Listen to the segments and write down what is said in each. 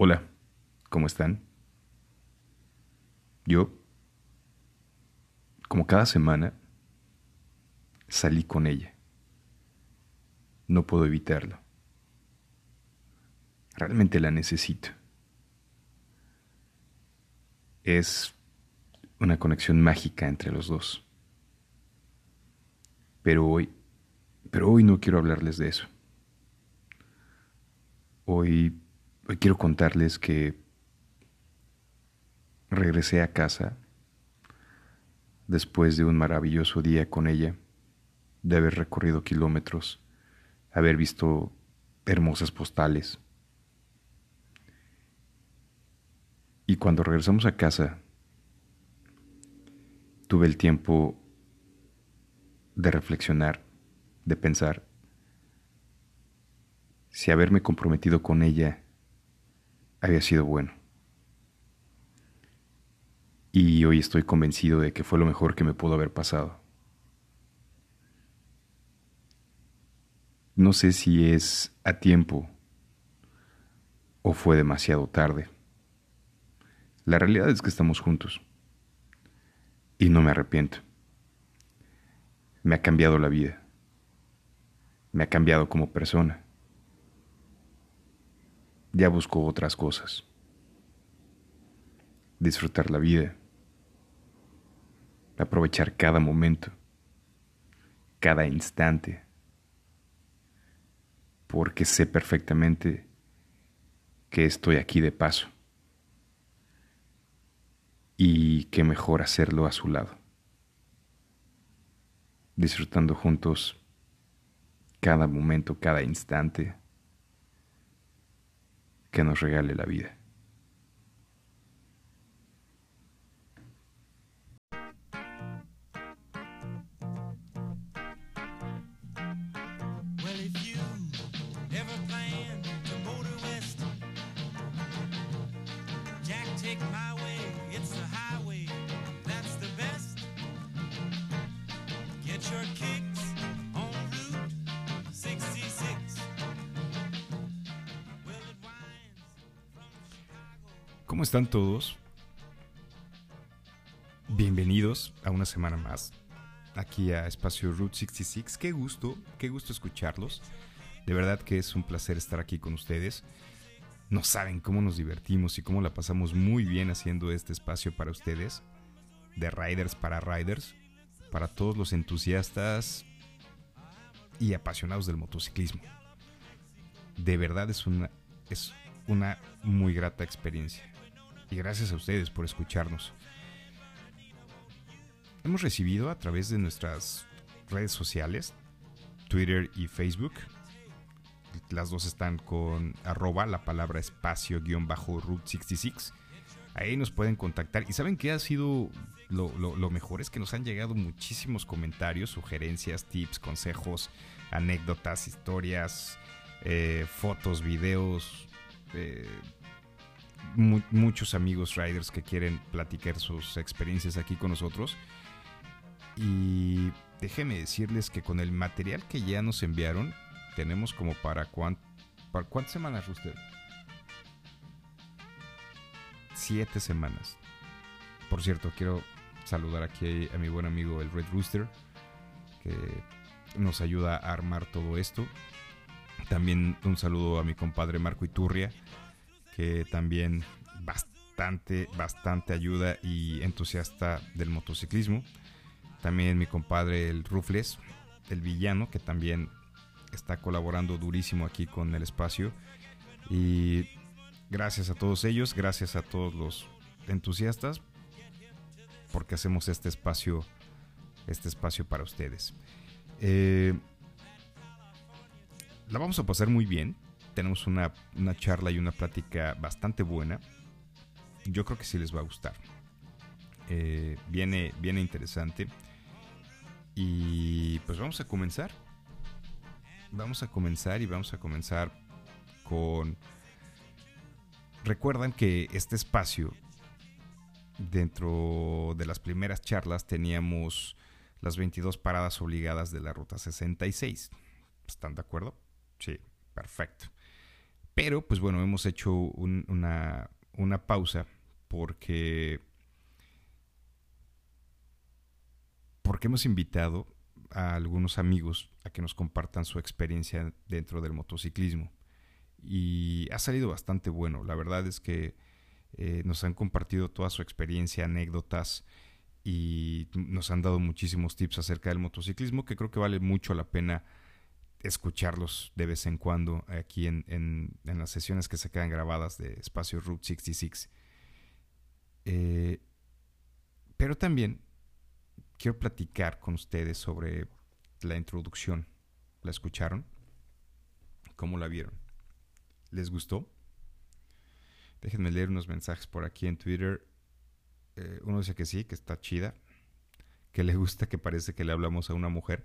Hola, ¿cómo están? Yo, como cada semana, salí con ella. No puedo evitarlo. Realmente la necesito. Es una conexión mágica entre los dos. Pero hoy, pero hoy no quiero hablarles de eso. Hoy, hoy quiero contarles que regresé a casa después de un maravilloso día con ella, de haber recorrido kilómetros, haber visto hermosas postales. Y cuando regresamos a casa, tuve el tiempo de reflexionar, de pensar si haberme comprometido con ella había sido bueno. Y hoy estoy convencido de que fue lo mejor que me pudo haber pasado. No sé si es a tiempo o fue demasiado tarde. La realidad es que estamos juntos. Y no me arrepiento. Me ha cambiado la vida. Me ha cambiado como persona. Ya busco otras cosas. Disfrutar la vida. Aprovechar cada momento. Cada instante. Porque sé perfectamente que estoy aquí de paso y qué mejor hacerlo a su lado, disfrutando juntos cada momento, cada instante que nos regale la vida. ¿Cómo están todos? Bienvenidos a una semana más aquí a Espacio Route 66. Qué gusto, qué gusto escucharlos. De verdad que es un placer estar aquí con ustedes. No saben cómo nos divertimos y cómo la pasamos muy bien haciendo este espacio para ustedes. De Riders para Riders. Para todos los entusiastas y apasionados del motociclismo. De verdad es una, es una muy grata experiencia y gracias a ustedes por escucharnos. Hemos recibido a través de nuestras redes sociales, Twitter y Facebook. Las dos están con arroba la palabra espacio guion bajo root 66. Ahí nos pueden contactar. Y saben que ha sido lo, mejor es que nos han llegado muchísimos comentarios, sugerencias, tips, consejos, anécdotas, historias, eh, fotos, videos, eh, muchos amigos riders que quieren platicar sus experiencias aquí con nosotros. Y déjeme decirles que con el material que ya nos enviaron, tenemos como para, para cuántas semanas, usted? Siete semanas. Por cierto, quiero saludar aquí a mi buen amigo el Red Rooster, que nos ayuda a armar todo esto. También un saludo a mi compadre Marco Iturria, que también bastante, bastante ayuda y entusiasta del motociclismo. También mi compadre el Rufles, el villano, que también está colaborando durísimo aquí con el espacio. Y gracias a todos ellos, gracias a todos los entusiastas, porque hacemos este espacio, este espacio para ustedes. Eh, la vamos a pasar muy bien tenemos una, charla y una plática bastante buena. Yo creo que sí les va a gustar. Eh, viene, viene interesante. Y pues vamos a comenzar. Vamos a comenzar y vamos a comenzar con... Recuerdan que este espacio, dentro de las primeras charlas, teníamos las 22 paradas obligadas de la Ruta 66. ¿Están de acuerdo? Sí, perfecto. Pero, pues bueno, hemos hecho una, una pausa porque, porque hemos invitado a algunos amigos a que nos compartan su experiencia dentro del motociclismo. Y ha salido bastante bueno. La verdad es que eh, nos han compartido toda su experiencia, anécdotas y nos han dado muchísimos tips acerca del motociclismo que creo que vale mucho la pena escucharlos de vez en cuando aquí en, en, las sesiones que se quedan grabadas de Espacio Route 66. Eh, pero también quiero platicar con ustedes sobre la introducción. ¿La escucharon? ¿Cómo la vieron? ¿Les gustó? Déjenme leer unos mensajes por aquí en Twitter. Eh, uno dice que sí, que está chida. Que le gusta que parece que le hablamos a una mujer.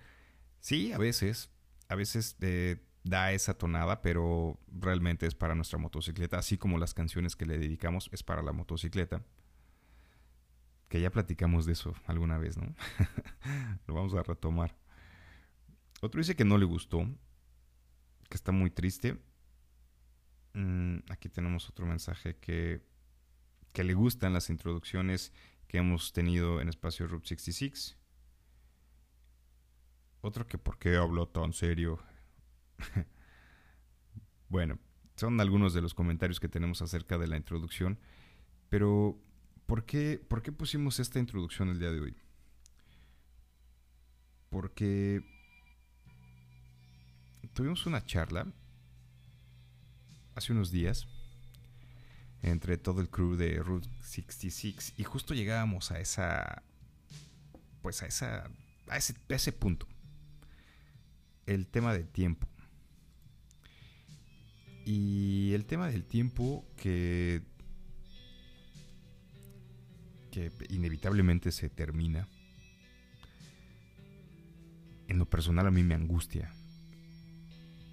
Sí, a veces. A veces eh, da esa tonada, pero realmente es para nuestra motocicleta. Así como las canciones que le dedicamos es para la motocicleta. Que ya platicamos de eso alguna vez, ¿no? Lo vamos a retomar. Otro dice que no le gustó. Que está muy triste Mm, aquí tenemos otro mensaje que, que le gustan las introducciones que hemos tenido en Espacio Route 66. Otro que por qué habló tan serio. bueno, son algunos de los comentarios que tenemos acerca de la introducción. Pero, ¿por qué, ¿por qué pusimos esta introducción el día de hoy? Porque tuvimos una charla hace unos días entre todo el crew de Route 66 y justo llegábamos a esa pues a esa a ese, a ese punto el tema del tiempo y el tema del tiempo que que inevitablemente se termina en lo personal a mí me angustia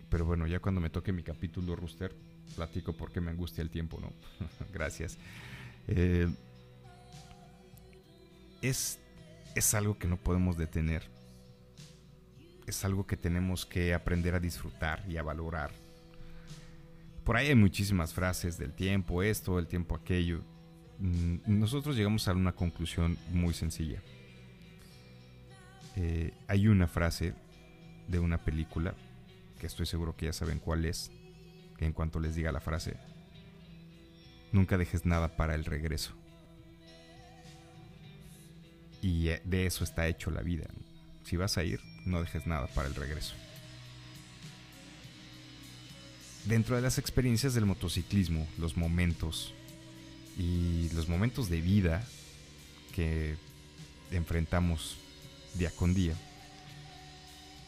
pero bueno ya cuando me toque mi capítulo Rooster platico por qué me angustia el tiempo, ¿no? Gracias. Eh, es, es algo que no podemos detener. Es algo que tenemos que aprender a disfrutar y a valorar. Por ahí hay muchísimas frases del tiempo esto, el tiempo aquello. Mm, nosotros llegamos a una conclusión muy sencilla. Eh, hay una frase de una película, que estoy seguro que ya saben cuál es, en cuanto les diga la frase, nunca dejes nada para el regreso. Y eh, de eso está hecho la vida. Si vas a ir, no dejes nada para el regreso. Dentro de las experiencias del motociclismo, los momentos y los momentos de vida que enfrentamos día con día,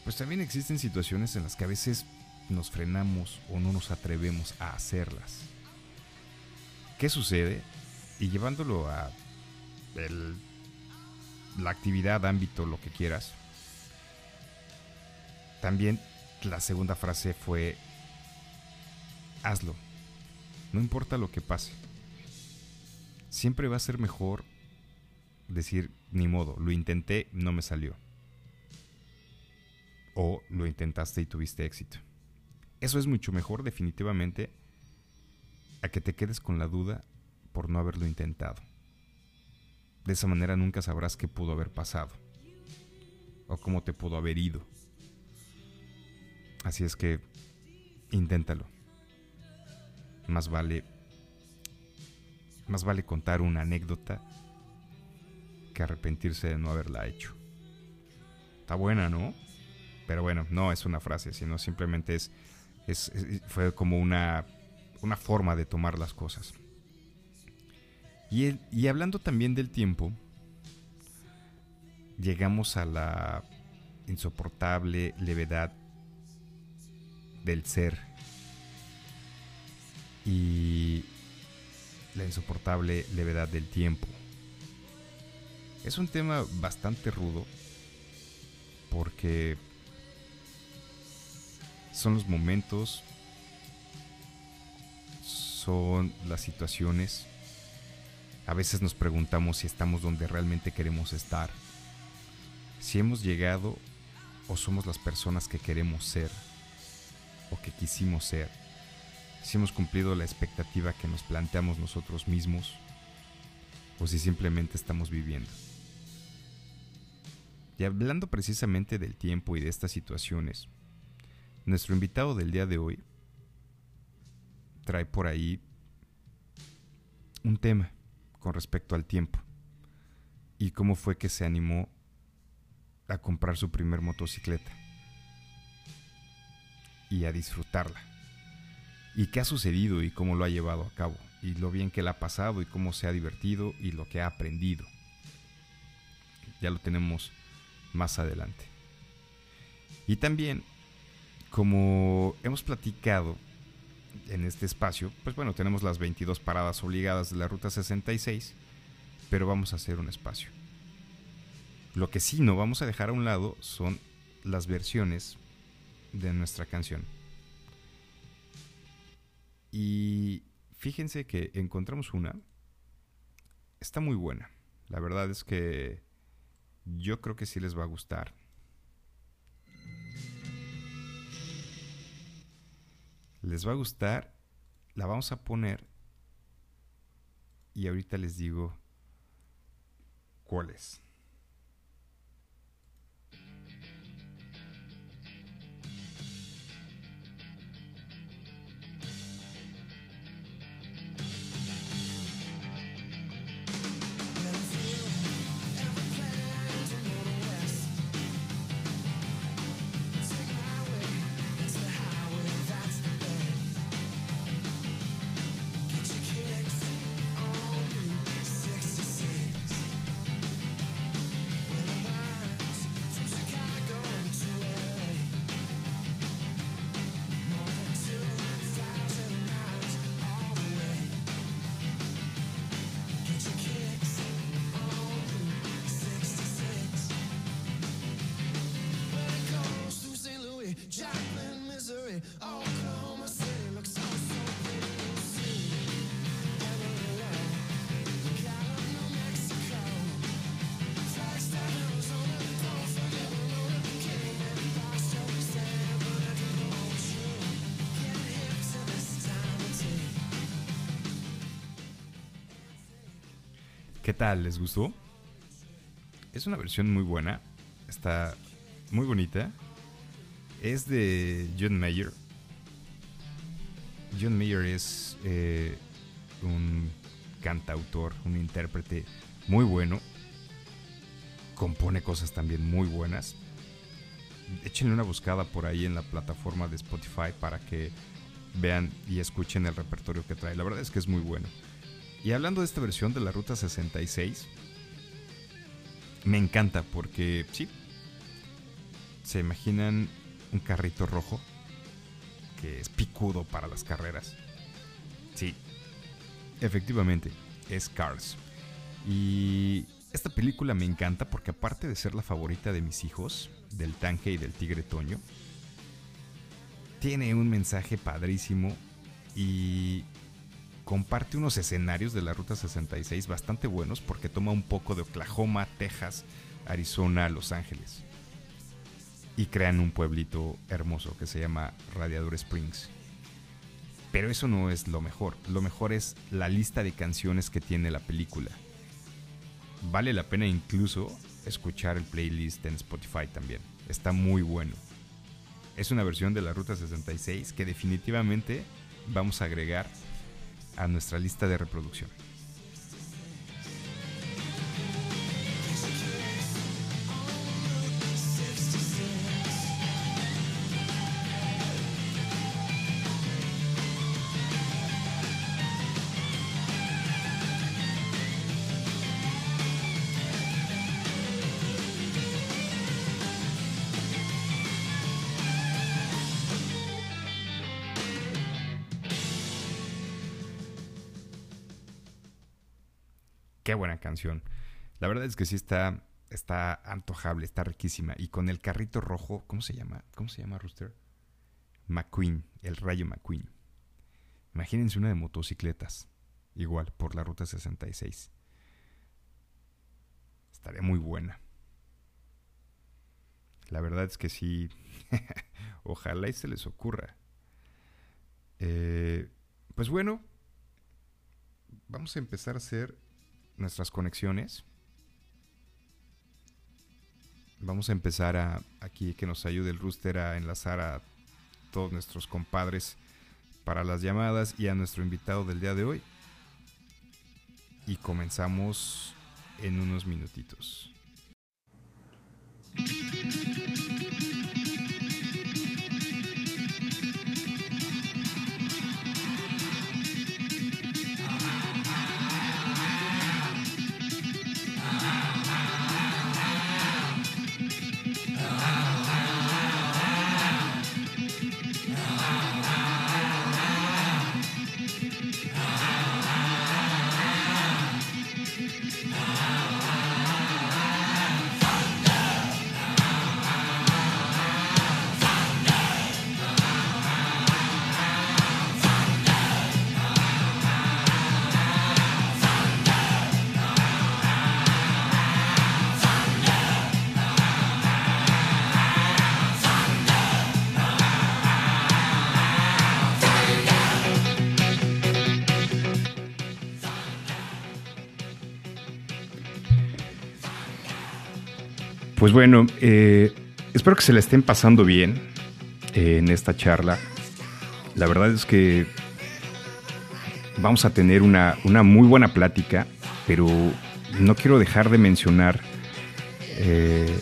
pues también existen situaciones en las que a veces nos frenamos o no nos atrevemos a hacerlas. ¿Qué sucede? Y llevándolo a la actividad, ámbito, lo que quieras. También la segunda frase fue, hazlo. No importa lo que pase. Siempre va a ser mejor decir, ni modo, lo intenté, no me salió. O lo intentaste y tuviste éxito. Eso es mucho mejor definitivamente a que te quedes con la duda por no haberlo intentado. De esa manera nunca sabrás qué pudo haber pasado o cómo te pudo haber ido. Así es que inténtalo. Más vale más vale contar una anécdota que arrepentirse de no haberla hecho. Está buena, ¿no? Pero bueno, no es una frase, sino simplemente es fue como una, una forma de tomar las cosas. Y, y hablando también del tiempo, llegamos a la insoportable levedad del ser y la insoportable levedad del tiempo. Es un tema bastante rudo porque son los momentos, son las situaciones. A veces nos preguntamos si estamos donde realmente queremos estar, si hemos llegado o somos las personas que queremos ser o que quisimos ser. si hemos cumplido la expectativa que nos planteamos nosotros mismos o si simplemente estamos viviendo. Y hablando precisamente del tiempo y de estas situaciones, nuestro invitado del día de hoy trae por ahí un tema con respecto al tiempo y cómo fue que se animó a comprar su primer motocicleta y a disfrutarla. Y qué ha sucedido y cómo lo ha llevado a cabo. Y lo bien que le ha pasado y cómo se ha divertido y lo que ha aprendido. Ya lo tenemos más adelante. Y también, como hemos platicado en este espacio, pues bueno, tenemos las 22 paradas obligadas de la Ruta 66, pero vamos a hacer un espacio. Lo que sí no vamos a dejar a un lado son las versiones de nuestra canción. Y fíjense que encontramos una. Está muy buena. La verdad es que yo creo que sí les va a gustar. Les va a gustar. La vamos a poner. Y ahorita les digo cuál es. Tal? ¿Les gustó? Es una versión muy buena. Está muy bonita. Es de John Mayer. John Mayer es eh, un cantautor, un intérprete muy bueno. Compone cosas también muy buenas. Échenle una buscada por ahí en la plataforma de Spotify para que vean y escuchen el repertorio que trae. La verdad es que es muy bueno. Y hablando de esta versión de la Ruta 66, me encanta porque, sí, se imaginan un carrito rojo que es picudo para las carreras. Sí, efectivamente, es Cars. Y esta película me encanta porque aparte de ser la favorita de mis hijos, del tanque y del tigre Toño, tiene un mensaje padrísimo y comparte unos escenarios de la Ruta 66 bastante buenos porque toma un poco de Oklahoma, Texas, Arizona, Los Ángeles. Y crean un pueblito hermoso que se llama Radiador Springs. Pero eso no es lo mejor. Lo mejor es la lista de canciones que tiene la película. Vale la pena incluso escuchar el playlist en Spotify también. Está muy bueno. Es una versión de la Ruta 66 que definitivamente vamos a agregar a nuestra lista de reproducción. Canción. La verdad es que sí está, está antojable, está riquísima. Y con el carrito rojo, ¿cómo se llama? ¿Cómo se llama, Rooster? McQueen, el rayo McQueen. Imagínense una de motocicletas, igual, por la ruta 66. Estaría muy buena. La verdad es que sí. Ojalá y se les ocurra. Eh, pues bueno, vamos a empezar a hacer nuestras conexiones. Vamos a empezar a aquí que nos ayude el rooster a enlazar a todos nuestros compadres para las llamadas y a nuestro invitado del día de hoy. Y comenzamos en unos minutitos. Bye. Pues bueno, eh, espero que se la estén pasando bien eh, en esta charla. La verdad es que vamos a tener una, muy buena plática, pero no quiero dejar de mencionar eh,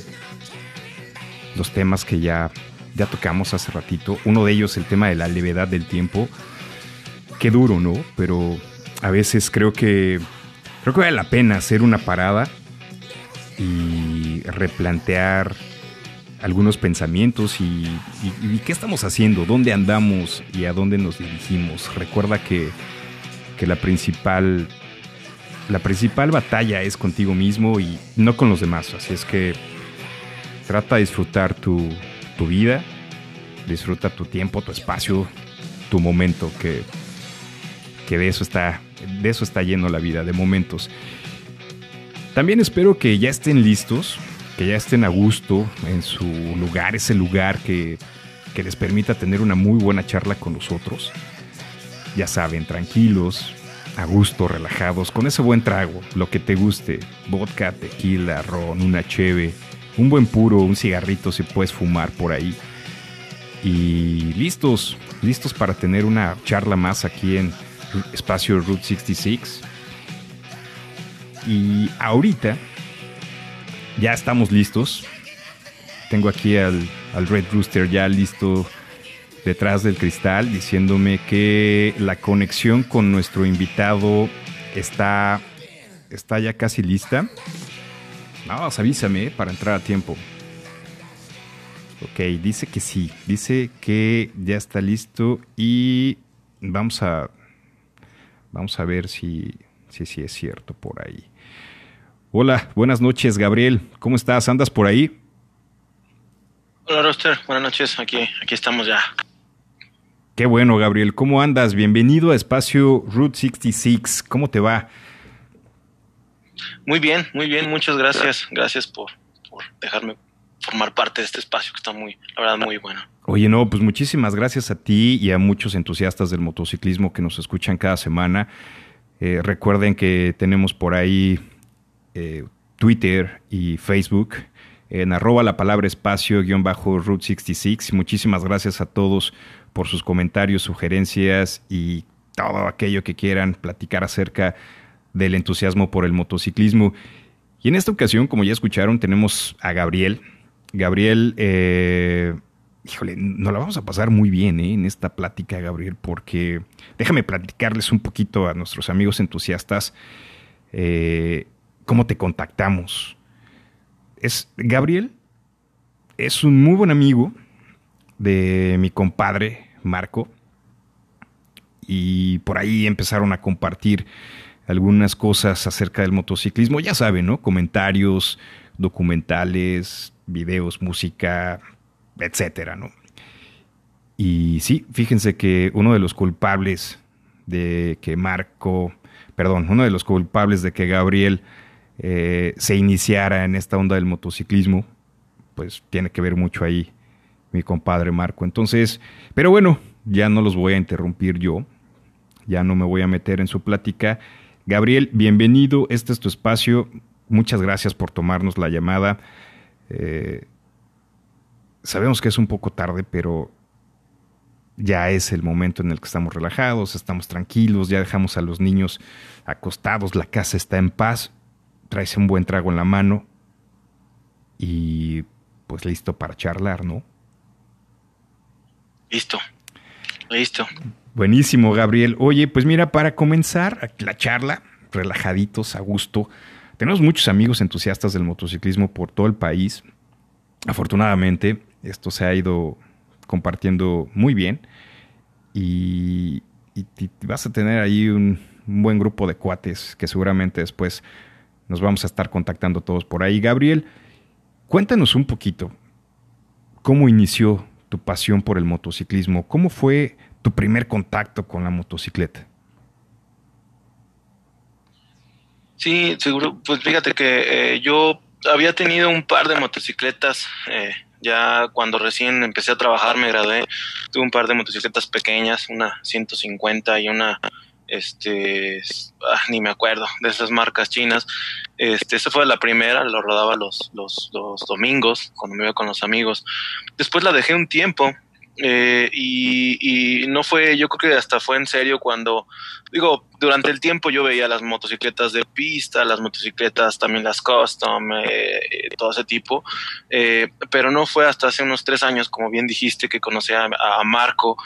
los temas que ya, ya tocamos hace ratito. Uno de ellos, el tema de la levedad del tiempo. Qué duro, ¿no? Pero a veces creo que creo que vale la pena hacer una parada y replantear algunos pensamientos y, qué estamos haciendo, dónde andamos y a dónde nos dirigimos. Recuerda que, la principal la principal batalla es contigo mismo y no con los demás. Así es que trata de disfrutar tu, tu vida, disfruta tu tiempo, tu espacio, tu momento, que, que de eso está, de eso está lleno la vida, de momentos. También espero que ya estén listos, que ya estén a gusto en su lugar, ese lugar que, les permita tener una muy buena charla con nosotros. Ya saben, tranquilos, a gusto, relajados, con ese buen trago, lo que te guste, vodka, tequila, ron, una cheve, un buen puro, un cigarrito si puedes fumar por ahí. Y listos, listos para tener una charla más aquí en Espacio Route 66. Y ahorita ya estamos listos. Tengo aquí al, Red Rooster ya listo detrás del cristal diciéndome que la conexión con nuestro invitado está, está ya casi lista. Nada avísame para entrar a tiempo. Ok, dice que sí, dice que ya está listo y vamos a vamos a ver si si, si es cierto por ahí. Hola, buenas noches, Gabriel. ¿Cómo estás? ¿Andas por ahí? Hola, Roster. Buenas noches. Aquí, aquí estamos ya. Qué bueno, Gabriel. ¿Cómo andas? Bienvenido a Espacio Route 66. ¿Cómo te va? Muy bien, muy bien. Muchas gracias. Gracias por, por dejarme formar parte de este espacio que está muy, la verdad, muy bueno. Oye, no, pues muchísimas gracias a ti y a muchos entusiastas del motociclismo que nos escuchan cada semana. Eh, recuerden que tenemos por ahí eh, Twitter y Facebook en arroba la palabra espacio guion bajo Route 66. Muchísimas gracias a todos por sus comentarios, sugerencias y todo aquello que quieran platicar acerca del entusiasmo por el motociclismo. Y en esta ocasión, como ya escucharon, tenemos a Gabriel. Gabriel, eh, híjole, nos la vamos a pasar muy bien ¿eh? en esta plática, Gabriel, porque déjame platicarles un poquito a nuestros amigos entusiastas. Eh, cómo te contactamos. Es Gabriel es un muy buen amigo de mi compadre Marco y por ahí empezaron a compartir algunas cosas acerca del motociclismo, ya saben, ¿no? Comentarios, documentales, videos, música, etcétera, ¿no? Y sí, fíjense que uno de los culpables de que Marco, perdón, uno de los culpables de que Gabriel eh, se iniciara en esta onda del motociclismo, pues tiene que ver mucho ahí mi compadre Marco. Entonces, pero bueno, ya no los voy a interrumpir yo, ya no me voy a meter en su plática. Gabriel, bienvenido, este es tu espacio, muchas gracias por tomarnos la llamada. Eh, sabemos que es un poco tarde, pero ya es el momento en el que estamos relajados, estamos tranquilos, ya dejamos a los niños acostados, la casa está en paz, traes un buen trago en la mano y pues listo para charlar, ¿no? Listo, listo. Buenísimo, Gabriel. Oye, pues mira, para comenzar la charla, relajaditos, a gusto, tenemos muchos amigos entusiastas del motociclismo por todo el país. Afortunadamente, esto se ha ido compartiendo muy bien y, vas a tener ahí un, buen grupo de cuates que seguramente después nos vamos a estar contactando todos por ahí. Gabriel, cuéntanos un poquito cómo inició tu pasión por el motociclismo, cómo fue tu primer contacto con la motocicleta. Sí, seguro. Pues fíjate que eh, yo había tenido un par de motocicletas eh, ya cuando recién empecé a trabajar, me gradué, tuve un par de motocicletas pequeñas, una 150 y una, este, ah, ni me acuerdo, de esas marcas chinas. Este, esa fue la primera, lo rodaba los, los, los domingos, cuando me iba con los amigos. Después la dejé un tiempo, eh, y, no fue, yo creo que hasta fue en serio cuando, digo, durante el tiempo yo veía las motocicletas de pista, las motocicletas también las custom, eh, todo ese tipo, eh, pero no fue hasta hace unos tres años, como bien dijiste, que conocí a, Marco.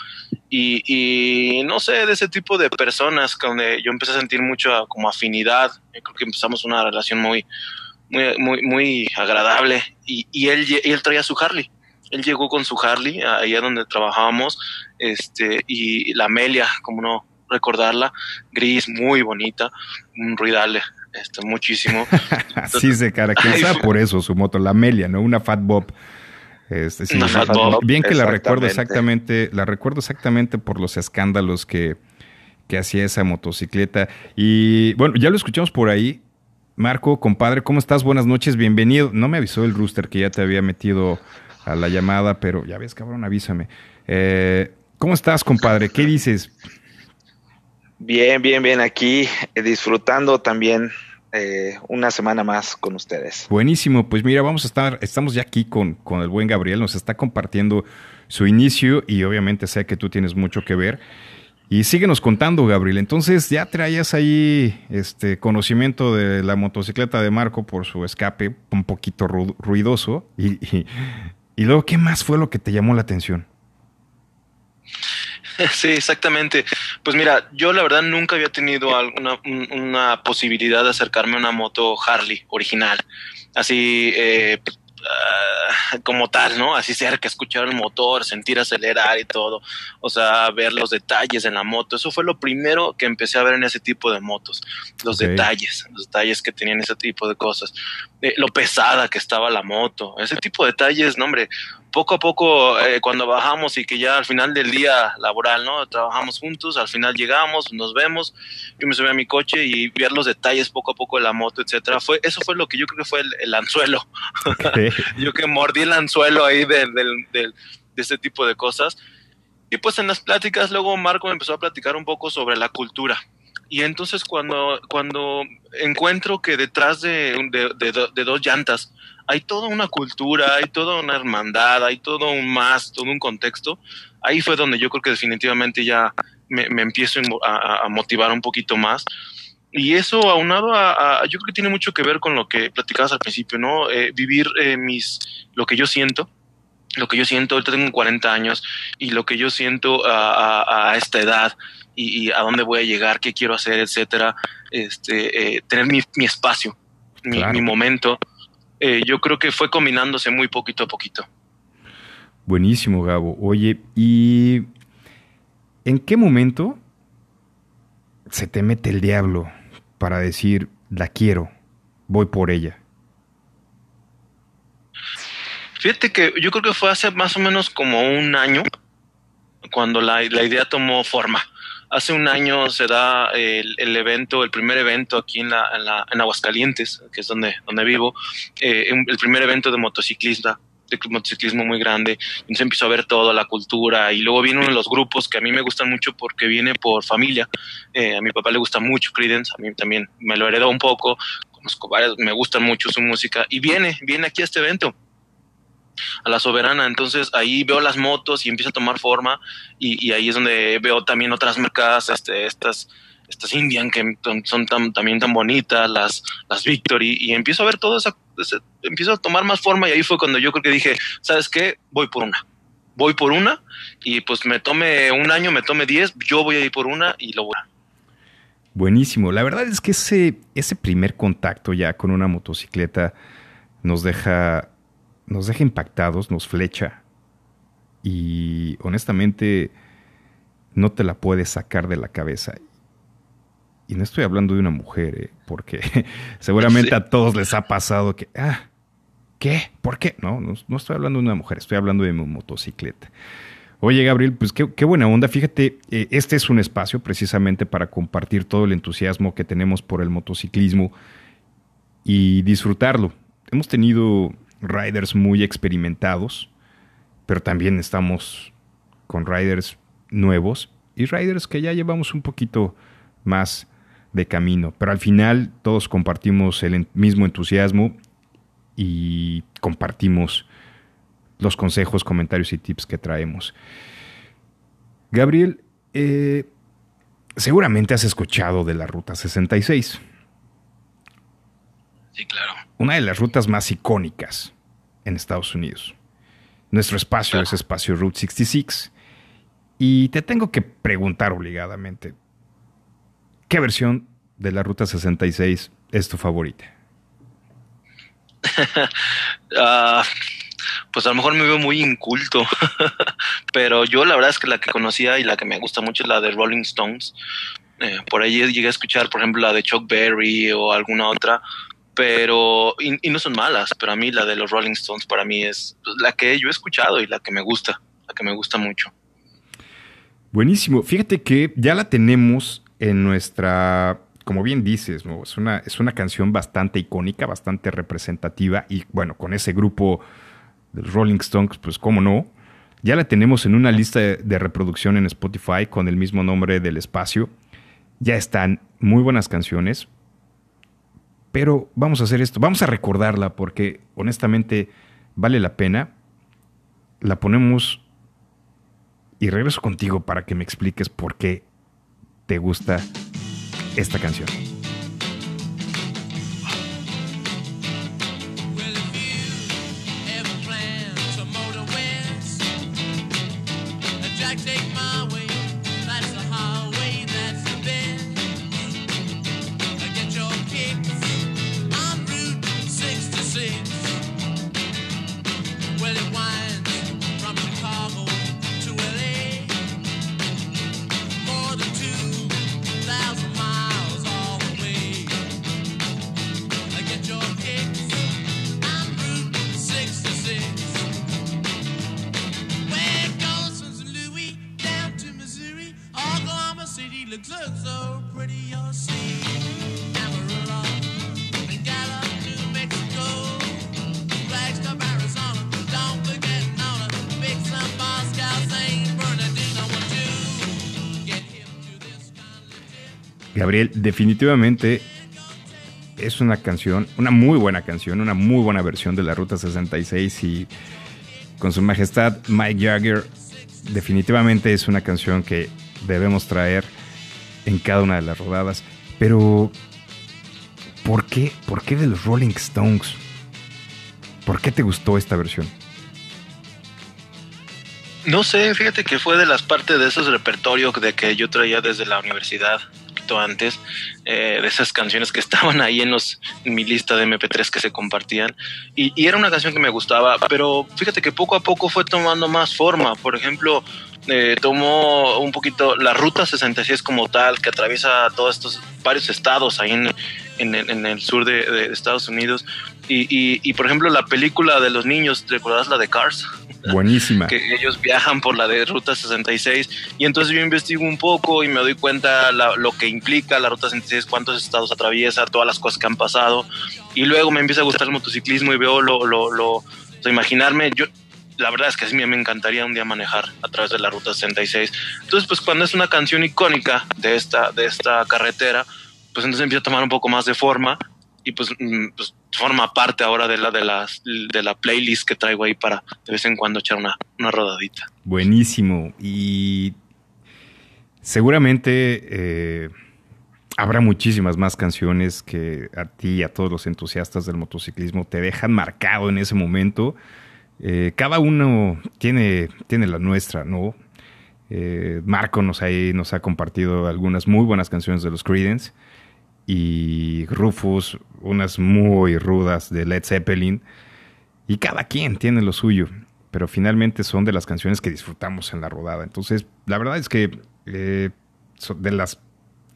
Y, y, no sé, de ese tipo de personas donde yo empecé a sentir mucho como afinidad, creo que empezamos una relación muy, muy, muy, muy agradable. Y, y él, y él traía su Harley él llegó con su Harley, allá donde trabajábamos, este, y la Amelia, como no recordarla, gris, muy bonita, un ruidale, este, muchísimo. sí se caracteriza por eso su moto, la Amelia, ¿no? Una Fat Bob. Este, sí, Fat Bob. Bien que la recuerdo exactamente, la recuerdo exactamente por los escándalos que, que hacía esa motocicleta. Y bueno, ya lo escuchamos por ahí. Marco, compadre, ¿cómo estás? Buenas noches, bienvenido. No me avisó el rooster que ya te había metido a la llamada, pero ya ves, cabrón, avísame. Eh, ¿Cómo estás, compadre? ¿Qué dices? Bien, bien, bien, aquí eh, disfrutando también eh, una semana más con ustedes. Buenísimo, pues mira, vamos a estar, estamos ya aquí con, con el buen Gabriel, nos está compartiendo su inicio y obviamente sé que tú tienes mucho que ver. Y síguenos contando, Gabriel. Entonces, ya traías ahí este conocimiento de la motocicleta de Marco por su escape un poquito ruidoso. Y, y luego, ¿qué más fue lo que te llamó la atención? Sí, exactamente. Pues mira, yo la verdad nunca había tenido alguna una posibilidad de acercarme a una moto Harley original. Así, eh, Ah, como tal, ¿no? Así cerca, escuchar el motor, sentir acelerar y todo, o sea, ver los detalles en la moto. Eso fue lo primero que empecé a ver en ese tipo de motos, los detalles, los detalles que tenían ese tipo de cosas, eh, lo pesada que estaba la moto, ese tipo de detalles, no, hombre, poco a poco, eh, cuando bajamos y que ya al final del día laboral, ¿no? Trabajamos juntos, al final llegamos, nos vemos, yo me subí a mi coche y ver los detalles poco a poco de la moto, etcétera. Fue, eso fue lo que yo creo que fue el, anzuelo. yo que mordí el anzuelo ahí de, de, este tipo de cosas. Y pues en las pláticas luego Marco me empezó a platicar un poco sobre la cultura. Y entonces cuando, cuando encuentro que detrás de, de dos llantas hay toda una cultura, hay toda una hermandad, hay todo un más, todo un contexto. Ahí fue donde yo creo que definitivamente ya me, empiezo a, motivar un poquito más. Y eso aunado a, yo creo que tiene mucho que ver con lo que platicabas al principio, ¿no? Eh, vivir eh, mis, lo que yo siento, lo que yo siento, ahorita tengo 40 años y lo que yo siento a, esta edad y, a dónde voy a llegar, qué quiero hacer, etcétera, este, eh, tener mi, espacio, mi, mi momento eh, yo creo que fue combinándose muy poquito a poquito. Buenísimo, Gabo. Oye, ¿y en qué momento se te mete el diablo para decir, la quiero, voy por ella? Fíjate que yo creo que fue hace más o menos como un año cuando la, la idea tomó forma. Hace un año se da el, evento, el primer evento aquí en, la, en, Aguascalientes, que es donde, donde vivo, eh, el primer evento de motociclista de motociclismo muy grande, entonces empiezo a ver toda la cultura y luego viene uno de los grupos que a mí me gustan mucho porque viene por familia, eh, a mi papá le gusta mucho Creedence, a mí también me lo heredó un poco, conozco varios, me gusta mucho su música y viene, viene aquí a este evento a la soberana. Entonces ahí veo las motos y empieza a tomar forma y, ahí es donde veo también otras marcas, este, estas, estas Indian que son también tan bonitas, las, las Victory y empiezo a ver todo eso, empiezo a tomar más forma y ahí fue cuando yo creo que dije, ¿sabes qué? Voy por una. Voy por una y pues me tome un año, me tome diez, yo voy a ir por una y lo voy a... Buenísimo. La verdad es que ese, ese primer contacto ya con una motocicleta nos deja nos deja impactados, nos flecha y honestamente no te la puedes sacar de la cabeza. Y no estoy hablando de una mujer, ¿eh? porque seguramente a todos les ha pasado que, ah, ¿qué? ¿Por qué? No, no, estoy hablando de una mujer, estoy hablando de mi motocicleta. Oye, Gabriel, pues qué, buena onda. Fíjate, eh, este es un espacio precisamente para compartir todo el entusiasmo que tenemos por el motociclismo y disfrutarlo. Hemos tenido riders muy experimentados, pero también estamos con riders nuevos y riders que ya llevamos un poquito más de camino. Pero al final todos compartimos el mismo entusiasmo y compartimos los consejos, comentarios y tips que traemos. Gabriel, eh, seguramente has escuchado de la Ruta 66. Sí, claro. Una de las rutas más icónicas en Estados Unidos. Nuestro espacio es espacio Route 66. Y te tengo que preguntar obligadamente, ¿qué versión de la Ruta 66 es tu favorita? Ah, pues a lo mejor me veo muy inculto, pero yo la verdad es que la que conocía y la que me gusta mucho es la de Rolling Stones. Eh, por ahí llegué a escuchar, por ejemplo, la de Chuck Berry o alguna otra, pero y, no son malas, pero a mí la de los Rolling Stones para mí es la que yo he escuchado y la que me gusta, la que me gusta mucho. Buenísimo. Fíjate que ya la tenemos en nuestra, como bien dices, ¿no? es, una, es una canción bastante icónica, bastante representativa y bueno, con ese grupo de Rolling Stones, pues cómo no. Ya la tenemos en una lista de reproducción en Spotify con el mismo nombre del espacio. Ya están muy buenas canciones, pero vamos a hacer esto, vamos a recordarla porque honestamente vale la pena. La ponemos y regreso contigo para que me expliques por qué te gusta esta canción. Gabriel, definitivamente es una canción, una muy buena canción, una muy buena versión de la Ruta 66 y con su majestad Mike Jagger, definitivamente es una canción que debemos traer en cada una de las rodadas. Pero, ¿por qué? ¿Por qué de los Rolling Stones? ¿Por qué te gustó esta versión? No sé, fíjate que fue de las partes de esos repertorios de que yo traía desde la universidad antes, eh, de esas canciones que estaban ahí en, los, en mi lista de MP3 que se compartían. Y, era una canción que me gustaba, pero fíjate que poco a poco fue tomando más forma. Por ejemplo, eh, tomó un poquito la ruta 66 como tal, que atraviesa todos estos varios estados ahí en, en, el sur de, Estados Unidos. Y, y, por ejemplo, la película de los niños, ¿recordás la de Cars? Buenísima. que ellos viajan por la de Ruta 66 y entonces yo investigo un poco y me doy cuenta lo que implica la Ruta 66, cuántos estados atraviesa, todas las cosas que han pasado y luego me empieza a gustar el motociclismo y veo lo, lo, lo sea, imaginarme, yo, la verdad es que sí me encantaría un día manejar a través de la ruta 66. Entonces, pues cuando es una canción icónica de esta, de esta carretera, pues entonces empieza a tomar un poco más de forma y pues, mm, pues, forma parte ahora de la, de, las, de la playlist que traigo ahí para de vez en cuando echar una, una rodadita. Buenísimo. Y seguramente eh, habrá muchísimas más canciones que a ti y a todos los entusiastas del motociclismo te dejan marcado en ese momento. Eh, cada uno tiene, tiene la nuestra, ¿no? Eh, Marco nos, ahí, nos ha compartido algunas muy buenas canciones de los Creedence y Rufus unas muy rudas de Led Zeppelin y cada quien tiene lo suyo, pero finalmente son de las canciones que disfrutamos en la rodada. Entonces, la verdad es que eh, de las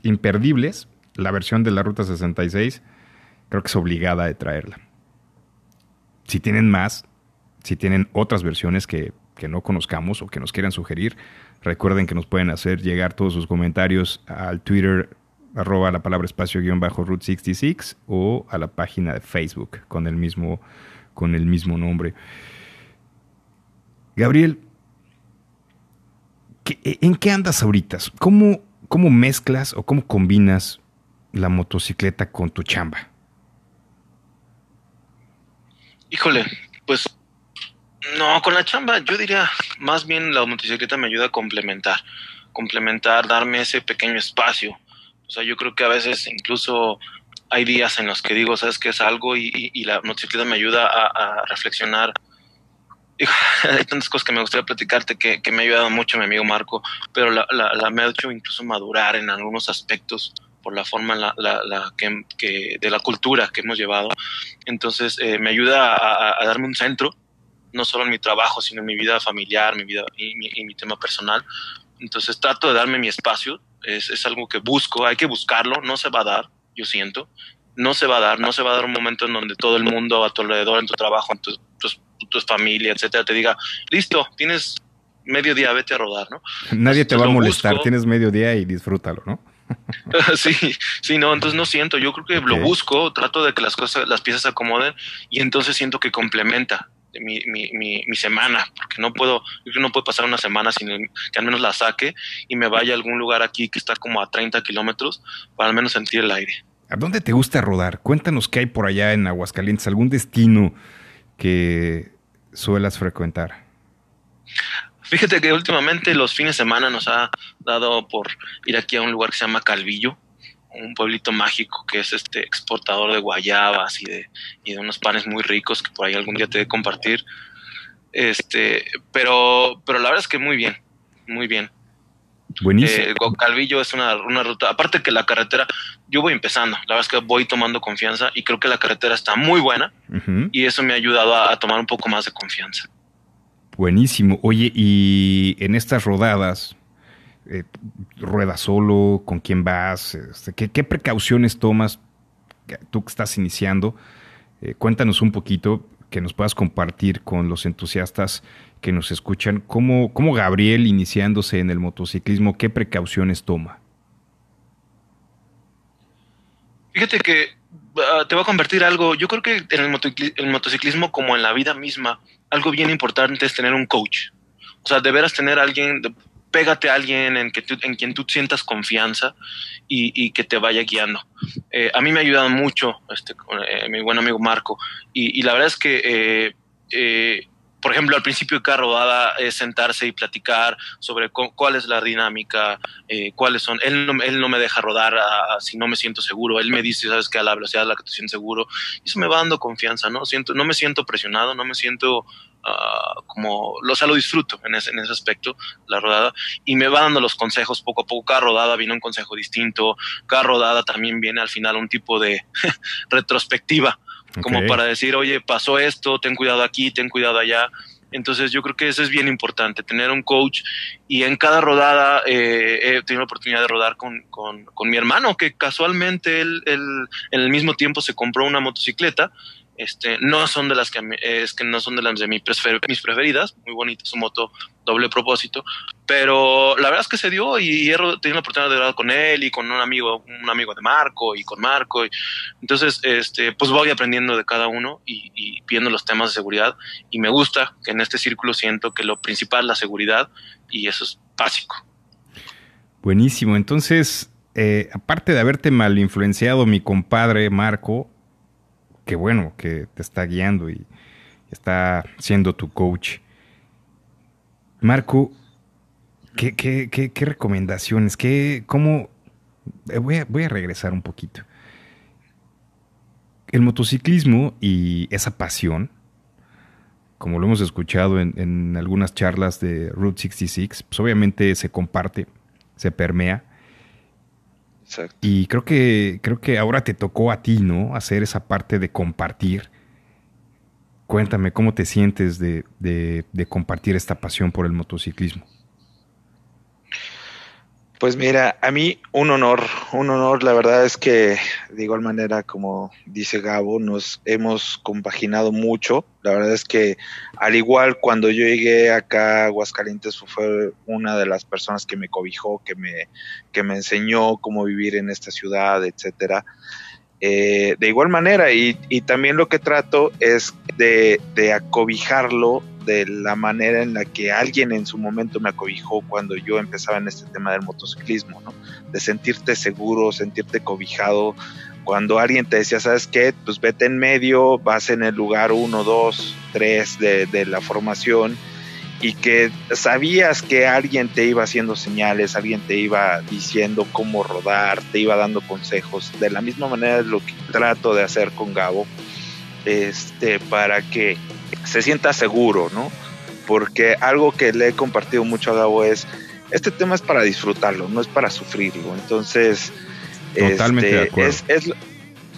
imperdibles, la versión de la Ruta 66 creo que es obligada de traerla. Si tienen más, si tienen otras versiones que, no conozcamos o que nos quieran sugerir, recuerden que nos pueden hacer llegar todos sus comentarios al Twitter arroba la palabra espacio guion bajo Route 66 o a la página de Facebook con el mismo, con el mismo nombre. Gabriel, ¿en qué andas ahorita? ¿Cómo, ¿Cómo mezclas o cómo combinas la motocicleta con tu chamba? Híjole, pues no, con la chamba yo diría más bien la motocicleta me ayuda a complementar, complementar, darme ese pequeño espacio. O sea, yo creo que a veces incluso hay días en los que digo, ¿sabes qué es algo? Y, la motocicleta me ayuda a, reflexionar. hay tantas cosas que me gustaría platicarte que, me ha ayudado mucho mi amigo Marco, pero la, la, me ha hecho incluso madurar en algunos aspectos por la forma la, la, que, de la cultura que hemos llevado. Entonces, eh, me ayuda a, a darme un centro no solo en mi trabajo, sino en mi vida familiar, mi vida y mi, tema personal. Entonces trato de darme mi espacio, es, es, algo que busco, hay que buscarlo, no se va a dar, yo siento, no se va a dar, no se va a dar un momento en donde todo el mundo a tu alrededor, en tu trabajo, en tu, tu, familia, etcétera, te diga, listo, tienes medio día, vete a rodar, ¿no? Nadie te va a molestar, tienes medio día y disfrútalo, ¿no? sí, sí, no, entonces no siento, yo creo que lo busco, trato de que las cosas, las piezas se acomoden y entonces siento que complementa, mi, mi, mi, semana, porque no puedo, no puedo pasar una semana sin que al menos la saque y me vaya a algún lugar aquí que está como a 30 kilómetros para al menos sentir el aire. ¿A dónde te gusta rodar? Cuéntanos qué hay por allá en Aguascalientes, algún destino que suelas frecuentar. Fíjate que últimamente los fines de semana nos ha dado por ir aquí a un lugar que se llama Calvillo, un pueblito mágico que es este exportador de guayabas y de, y de unos panes muy ricos que por ahí algún día te de compartir. Este, pero, pero la verdad es que muy bien, muy bien. Buenísimo. Eh, Calvillo es una, una, ruta, aparte que la carretera, yo voy empezando, la verdad es que voy tomando confianza y creo que la carretera está muy buena y eso me ha ayudado a, a, tomar un poco más de confianza. Buenísimo. Oye, y en estas rodadas, eh, ruedas solo, con quién vas, este, ¿qué, precauciones tomas tú que estás iniciando. Eh, cuéntanos un poquito, que nos puedas compartir con los entusiastas que nos escuchan, cómo, cómo Gabriel, iniciándose en el motociclismo, qué precauciones toma. Fíjate que ah, te va a convertir algo, yo creo que en el, el motociclismo como en la vida misma, algo bien importante es tener un coach. O sea, deberás tener alguien, pégate a alguien en, que en quien tú sientas confianza y, que te vaya guiando. Eh, a mí me ha ayudado mucho este, eh, mi buen amigo Marco y, la verdad es que, eh, por ejemplo, al principio de cada rodada es sentarse y platicar sobre cuál es la dinámica, cuáles son. Él no, él no me deja rodar si no me siento seguro. Él me dice, sabes que a la velocidad a la que te sientes seguro. Y eso me va dando confianza, ¿no? Siento, no me siento presionado, no me siento Ah, como, lo, sea, lo disfruto en ese, en ese aspecto, la rodada, y me va dando los consejos poco a poco. Cada rodada viene un consejo distinto, cada rodada también viene al final un tipo de retrospectiva, como para decir, oye, pasó esto, ten cuidado aquí, ten cuidado allá. Entonces yo creo que eso es bien importante, tener un coach y en cada rodada eh, he tenido la oportunidad de rodar con, con, con mi hermano, que casualmente él, él, en el mismo tiempo se compró una motocicleta Este, no son de las que es que no son de las de mis preferidas, muy bonita su moto doble propósito, pero la verdad es que se dio y he tenido la oportunidad de hablar con él y con un amigo, un amigo de Marco y con Marco, entonces este, pues voy aprendiendo de cada uno y, y viendo los temas de seguridad y me gusta que en este círculo siento que lo principal es la seguridad y eso es básico. Buenísimo, entonces eh, aparte de haberte mal influenciado mi compadre Marco, que bueno, que te está guiando y está siendo tu coach. Marco, ¿qué, qué, qué, recomendaciones? ¿Qué, ¿Cómo? Eh, voy a, voy a regresar un poquito. El motociclismo y esa pasión, como lo hemos escuchado en, en algunas charlas de Route 66, pues obviamente se comparte, se permea y creo que, creo que ahora te tocó a ti, ¿no? Hacer esa parte de compartir. Cuéntame cómo te sientes de, de compartir esta pasión por el motociclismo. Pues mira, a mí un honor, un honor. La verdad es que de igual manera, como dice Gabo, nos hemos compaginado mucho. La verdad es que al igual cuando yo llegué acá a Aguascalientes fue una de las personas que me cobijó, que me, que me enseñó cómo vivir en esta ciudad, etcétera. Eh, de igual manera, y, y, también lo que trato es de, de acobijarlo de la manera en la que alguien en su momento me acobijó cuando yo empezaba en este tema del motociclismo, ¿no? De sentirte seguro, sentirte cobijado. Cuando alguien te decía, ¿sabes qué? Pues vete en medio, vas en el lugar uno, dos, tres de, de la formación y que sabías que alguien te iba haciendo señales, alguien te iba diciendo cómo rodar, te iba dando consejos, de la misma manera es lo que trato de hacer con Gabo, este, para que se sienta seguro, ¿no? Porque algo que le he compartido mucho a Gabo es, este tema es para disfrutarlo, no es para sufrirlo. Entonces, Totalmente de este, acuerdo.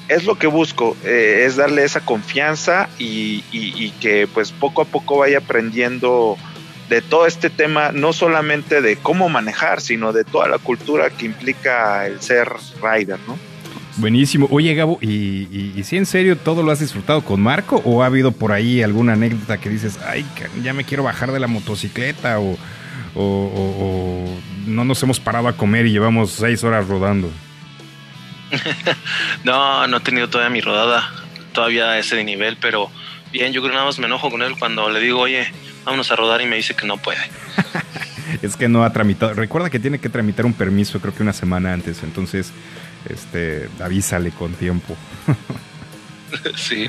Es, lo que busco, eh, es darle esa confianza y, y, que pues poco a poco vaya aprendiendo de todo este tema, no solamente de cómo manejar, sino de toda la cultura que implica el ser rider, ¿no? Buenísimo. Oye, Gabo, ¿y, si en serio todo lo has disfrutado con Marco? ¿O ha habido por ahí alguna anécdota que dices, ay, ya me quiero bajar de la motocicleta? O, no nos hemos parado a comer y llevamos seis horas rodando? no, no he tenido todavía mi rodada, todavía ese nivel, pero bien, yo creo que nada más me enojo con él cuando le digo, oye, vámonos a rodar y me dice que no puede. es que no ha tramitado. Recuerda que tiene que tramitar un permiso, creo que una semana antes. Entonces, este, avísale con tiempo. sí,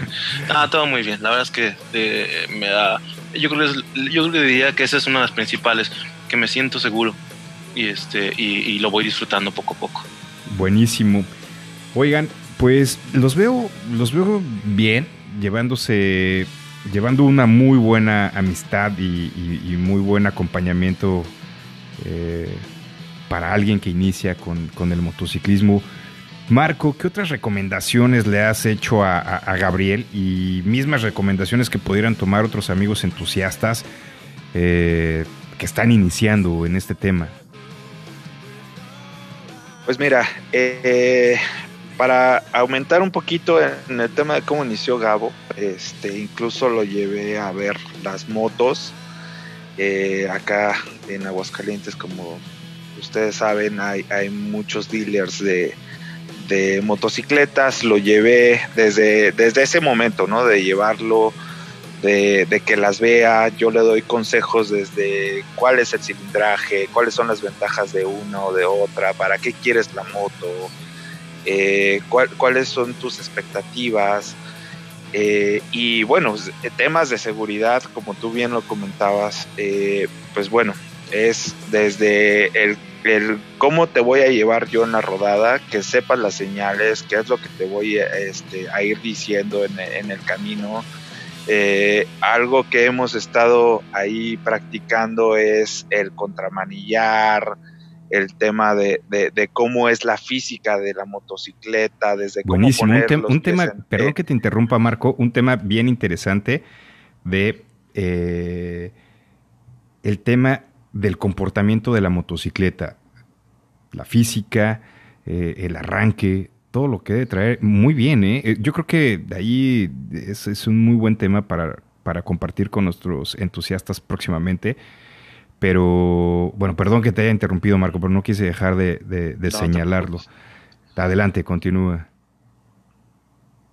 ah, todo muy bien. La verdad es que eh, me da. Yo creo que yo diría que esa es una de las principales, que me siento seguro y este y, lo voy disfrutando poco a poco. Buenísimo. Oigan, pues los veo, los veo bien, llevándose, llevando una muy buena amistad y, muy buen acompañamiento eh, para alguien que inicia con, con el motociclismo. Marco, ¿qué otras recomendaciones le has hecho a, Gabriel y mismas recomendaciones que pudieran tomar otros amigos entusiastas eh, que están iniciando en este tema? Pues mira, eh, para aumentar un poquito en el tema de cómo inició Gabo, este, incluso lo llevé a ver las motos eh, acá en Aguascalientes, como ustedes saben, hay, hay muchos dealers de, de motocicletas, lo llevé desde, desde ese momento, ¿no? De llevarlo, de, que las vea, yo le doy consejos desde cuál es el cilindraje, cuáles son las ventajas de una o de otra, para qué quieres la moto, eh, cuáles son tus expectativas. Eh, y bueno, pues, temas de seguridad, como tú bien lo comentabas, eh, pues bueno, es desde el el cómo te voy a llevar yo en la rodada, que sepas las señales, qué es lo que te voy este, a ir diciendo en, el camino. Algo que hemos estado ahí practicando es el contramanillar, el tema de, cómo es la física de la motocicleta, desde cómo Buenísimo, un, tema, perdón que te interrumpa Marco, un tema bien interesante de eh, el tema del comportamiento de la motocicleta, la física, eh, el arranque, todo lo que debe traer. Muy bien, ¿eh? eh yo creo que de ahí es, es un muy buen tema para, para compartir con nuestros entusiastas próximamente. Pero, bueno, perdón que te haya interrumpido, Marco, pero no quise dejar de, de, señalarlo. Adelante, continúa.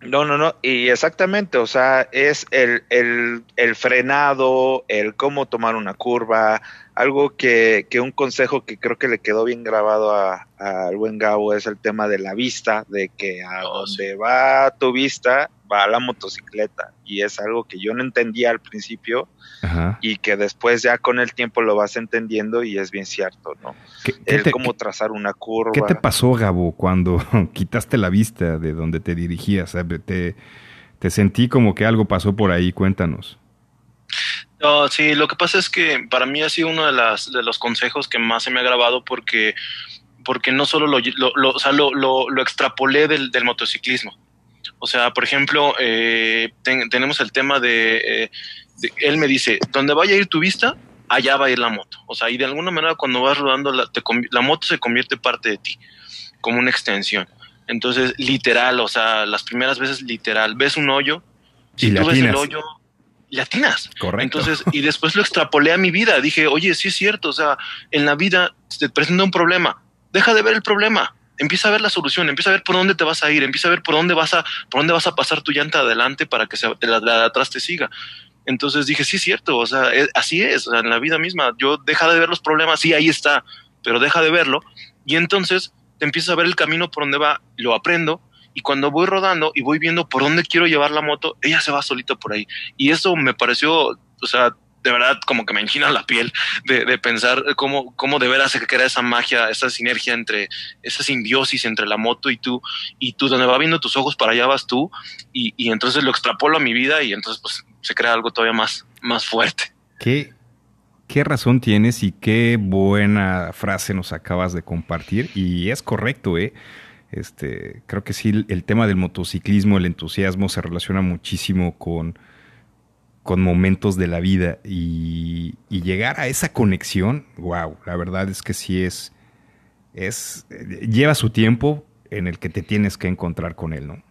No, no, no, y exactamente, o sea, es el, el, el, frenado, el cómo tomar una curva, algo que, que un consejo que creo que le quedó bien grabado al buen Gabo es el tema de la vista, de que a oh, donde va tu vista, va la motocicleta y es algo que yo no entendía al principio y que después ya con el tiempo lo vas entendiendo y es bien cierto, ¿no? ¿Qué, cómo trazar una curva. ¿Qué te pasó, Gabo, cuando quitaste la vista de donde te dirigías? Te, te sentí como que algo pasó por ahí, cuéntanos. No, sí, lo que pasa es que para mí ha sido uno de, las, de los consejos que más se me ha grabado porque, porque no solo lo, lo, o sea, lo, lo, lo extrapolé del, del motociclismo o sea, por ejemplo, eh, tenemos el tema eh, de, él me dice, donde vaya a ir tu vista, allá va a ir la moto. O sea, y de alguna manera cuando vas rodando, la, la moto se convierte parte de ti, como una extensión. Entonces, literal, o sea, las primeras veces literal, ves un hoyo, si tú ves el hoyo, le atinas. Correcto. Entonces, y después lo extrapolé a mi vida. Dije, oye, sí es cierto, o sea, en la vida te presenta un problema, deja de ver el problema empieza a ver la solución, empieza a ver por dónde te vas a ir, empieza a ver por dónde vas a, por dónde vas a pasar tu llanta adelante para que la, de atrás te siga. Entonces dije, sí es cierto, o sea, así es, en la vida misma, yo deja de ver los problemas, sí, ahí está, pero deja de verlo, y entonces te empiezas a ver el camino por donde va, lo aprendo, y cuando voy rodando y voy viendo por dónde quiero llevar la moto, ella se va solita por ahí. Y eso me pareció, o sea, de verdad como que me enchina la piel de, pensar cómo, cómo de veras se crea esa magia, esa sinergia entre, esa simbiosis entre la moto y tú, y tú donde va viendo tus ojos para allá vas tú, y, y entonces lo extrapolo a mi vida y entonces pues se crea algo todavía más, más fuerte. ¿Qué, qué razón tienes y qué buena frase nos acabas de compartir, y es correcto, ¿eh? Este, creo que sí, el tema del motociclismo, el entusiasmo se relaciona muchísimo con con momentos de la vida y, llegar a esa conexión, wow, la verdad es que sí es, es, lleva su tiempo en el que te tienes que encontrar con él, ¿no?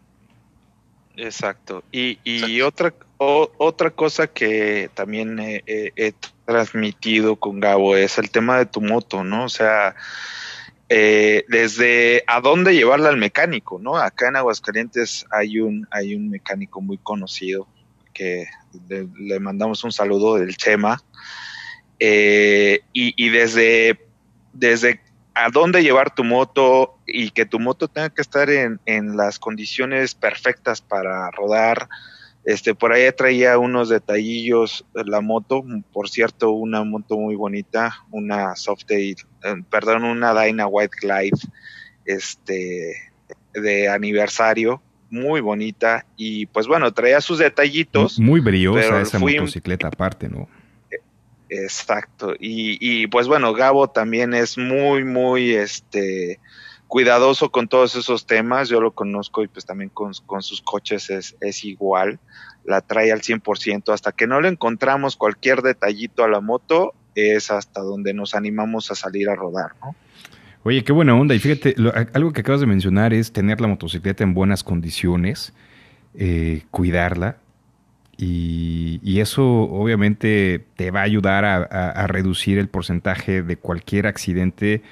Exacto. Y, y otra, otra cosa que también he, transmitido con Gabo es el tema de tu moto, ¿no? O sea, eh, desde a dónde llevarla al mecánico, ¿no? Acá en Aguascalientes hay un, hay un mecánico muy conocido que le, mandamos un saludo del Chema. Eh, y, desde, desde a dónde llevar tu moto y que tu moto tenga que estar en, las condiciones perfectas para rodar. Este, por ahí traía unos detallillos la moto, por cierto, una moto muy bonita, una Softail, eh, perdón, una Dyna White Glide, este, de aniversario, muy bonita y pues bueno, traía sus detallitos. Muy brillosa esa motocicleta aparte, ¿no? Exacto. Y, y, pues bueno, Gabo también es muy, muy este cuidadoso con todos esos temas. Yo lo conozco y pues también con, sus coches es, igual. La trae al 100%. Hasta que no le encontramos cualquier detallito a la moto, es hasta donde nos animamos a salir a rodar, ¿no? Oye, qué buena onda. Y fíjate, algo que acabas de mencionar es tener la motocicleta en buenas condiciones, eh, cuidarla. Y, eso obviamente te va a ayudar a, reducir el porcentaje de cualquier accidente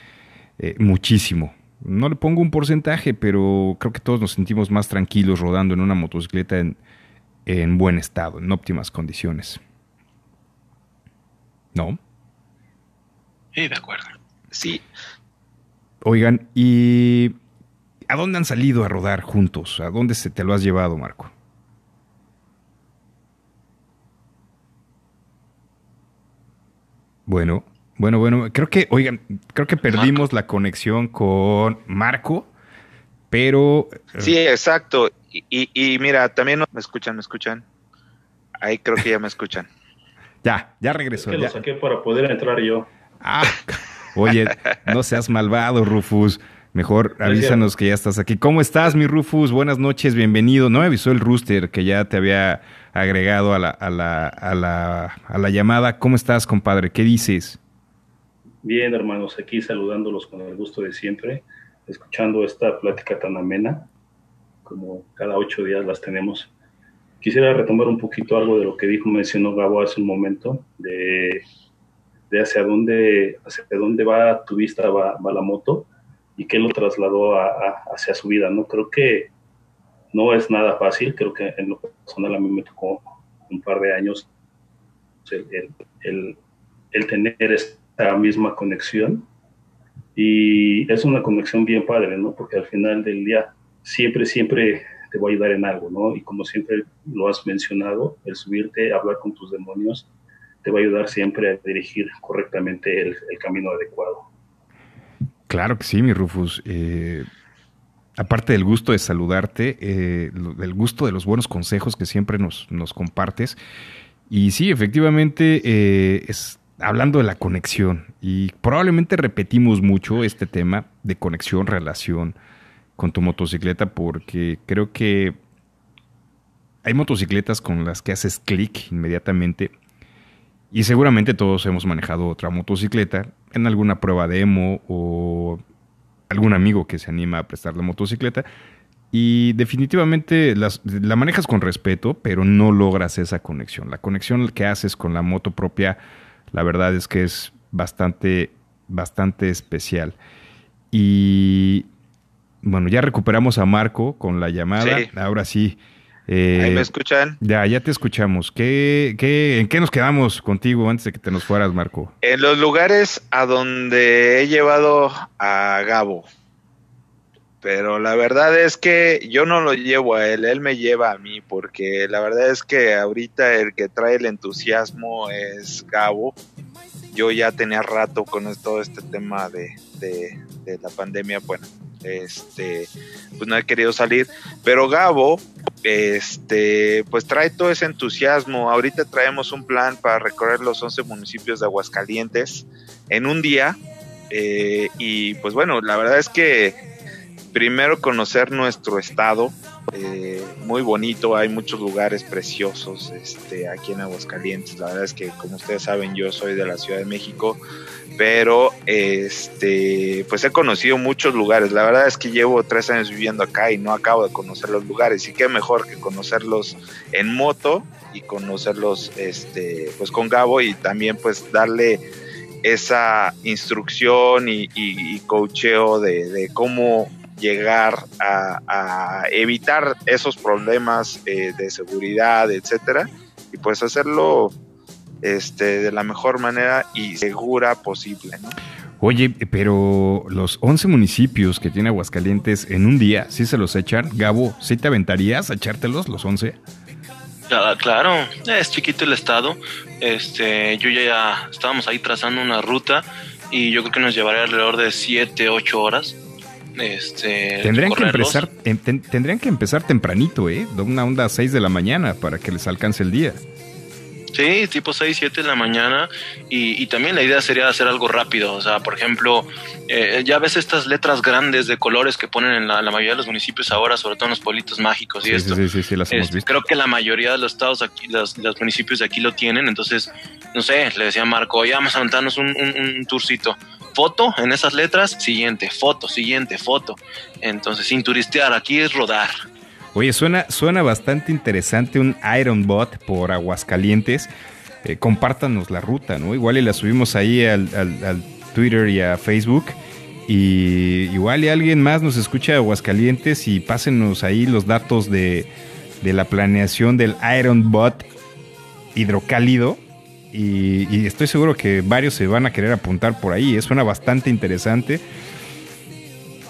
eh, muchísimo. No le pongo un porcentaje, pero creo que todos nos sentimos más tranquilos rodando en una motocicleta en, en buen estado, en óptimas condiciones. ¿No? Sí, de acuerdo. Sí, Oigan, ¿y a dónde han salido a rodar juntos? ¿A dónde se te lo has llevado, Marco? Bueno, bueno, bueno, creo que, oigan, creo que perdimos la conexión con Marco, pero... Eh, sí, exacto. Y, y, mira, también me escuchan, me escuchan. Ahí creo que ya me escuchan. ya, ya regresó. Es que lo saqué para poder entrar yo. Ah, Oye, no seas malvado, Rufus. Mejor avísanos que ya estás aquí. ¿Cómo estás, mi Rufus? Buenas noches, bienvenido. No me avisó el rooster que ya te había agregado a la, a la, a la, a la llamada. ¿Cómo estás, compadre? ¿Qué dices? Bien, hermanos, aquí saludándolos con el gusto de siempre. escuchando esta plática tan amena, como cada ocho días las tenemos. Quisiera retomar un poquito algo de lo que dijo, mencionó Gabo hace un momento, de, de hacia, dónde, hacia dónde va tu vista, va, va la moto, y qué lo trasladó hacia su vida, ¿no? Creo que no es nada fácil, creo que en lo personal a mí me tocó un par de años el, el, el tener esta misma conexión y es una conexión bien padre, ¿no? Porque al final del día siempre, siempre te va a ayudar en algo, ¿no? Y como siempre lo has mencionado, el subirte, hablar con tus demonios, te va a ayudar siempre a dirigir correctamente el, camino adecuado. Claro que sí, mi Rufus. Eh, aparte del gusto de saludarte, eh, del gusto de los buenos consejos que siempre nos, nos compartes. Y sí, efectivamente, eh, es hablando de la conexión, y probablemente repetimos mucho este tema de conexión, relación con tu motocicleta, porque creo que hay motocicletas con las que haces clic inmediatamente. Y seguramente todos hemos manejado otra motocicleta en alguna prueba demo o algún amigo que se anima a prestar la motocicleta. Y definitivamente la manejas con respeto, pero no logras esa conexión. La conexión que haces con la moto propia la verdad es que es bastante, bastante especial. Y bueno, ya recuperamos a Marco con la llamada. Ahora sí. Eh, ¿Ahí me escuchan? Ya, ya te escuchamos. ¿Qué, qué, ¿En qué nos quedamos contigo antes de que te nos fueras, Marco? En los lugares a donde he llevado a Gabo. Pero la verdad es que yo no lo llevo a él, él me lleva a mí, porque la verdad es que ahorita el que trae el entusiasmo es Gabo. Yo ya tenía rato con todo este tema de, de, la pandemia, bueno, este, pues no he querido salir, pero Gabo, este, pues trae todo ese entusiasmo. Ahorita traemos un plan para recorrer los 11 municipios de Aguascalientes en un día. Eh, y pues bueno, la verdad es que primero conocer nuestro estado, eh, muy bonito, hay muchos lugares preciosos este, aquí en Aguascalientes. La verdad es que, como ustedes saben, yo soy de la Ciudad de México, pero este, pues he conocido muchos lugares. La verdad es que llevo tres años viviendo acá y no acabo de conocer los lugares. Y qué mejor que conocerlos en moto y conocerlos, este, pues con Gabo y también pues darle esa instrucción y, y, coacheo de, de, cómo llegar a, evitar esos problemas eh, de seguridad, etcétera, y pues hacerlo este, de la mejor manera y segura posible. Oye, pero los 11 municipios que tiene Aguascalientes en un día, ¿sí se los echan? Gabo, ¿sí te aventarías a echártelos los 11? Claro, es chiquito el estado. Este, yo ya estábamos ahí trazando una ruta y yo creo que nos llevaría alrededor de 7, 8 horas. Este, tendrían que empezar tendrían que empezar tempranito, ¿eh? De una onda a 6 de la mañana para que les alcance el día. Sí, tipo 6, 7 de la mañana. Y, también la idea sería hacer algo rápido. O sea, por ejemplo, eh, ya ves estas letras grandes de colores que ponen en la, mayoría de los municipios ahora, sobre todo en los pueblitos mágicos y esto. Sí, sí, sí, las hemos visto. Creo que la mayoría de los estados aquí, los, municipios de aquí lo tienen. Entonces, no sé, le decía a Marco, ya vamos a aventarnos un, un, un tourcito foto en esas letras, siguiente, foto, siguiente, foto. Entonces, sin turistear, aquí es rodar. Oye, suena, suena bastante interesante un Iron Bot por Aguascalientes. Eh, compártanos la ruta, ¿no? Igual y la subimos ahí al, Twitter y a Facebook. Y igual y alguien más nos escucha de Aguascalientes y pásenos ahí los datos de, de la planeación del Iron Bot hidrocálido y, estoy seguro que varios se van a querer apuntar por ahí. Suena bastante interesante.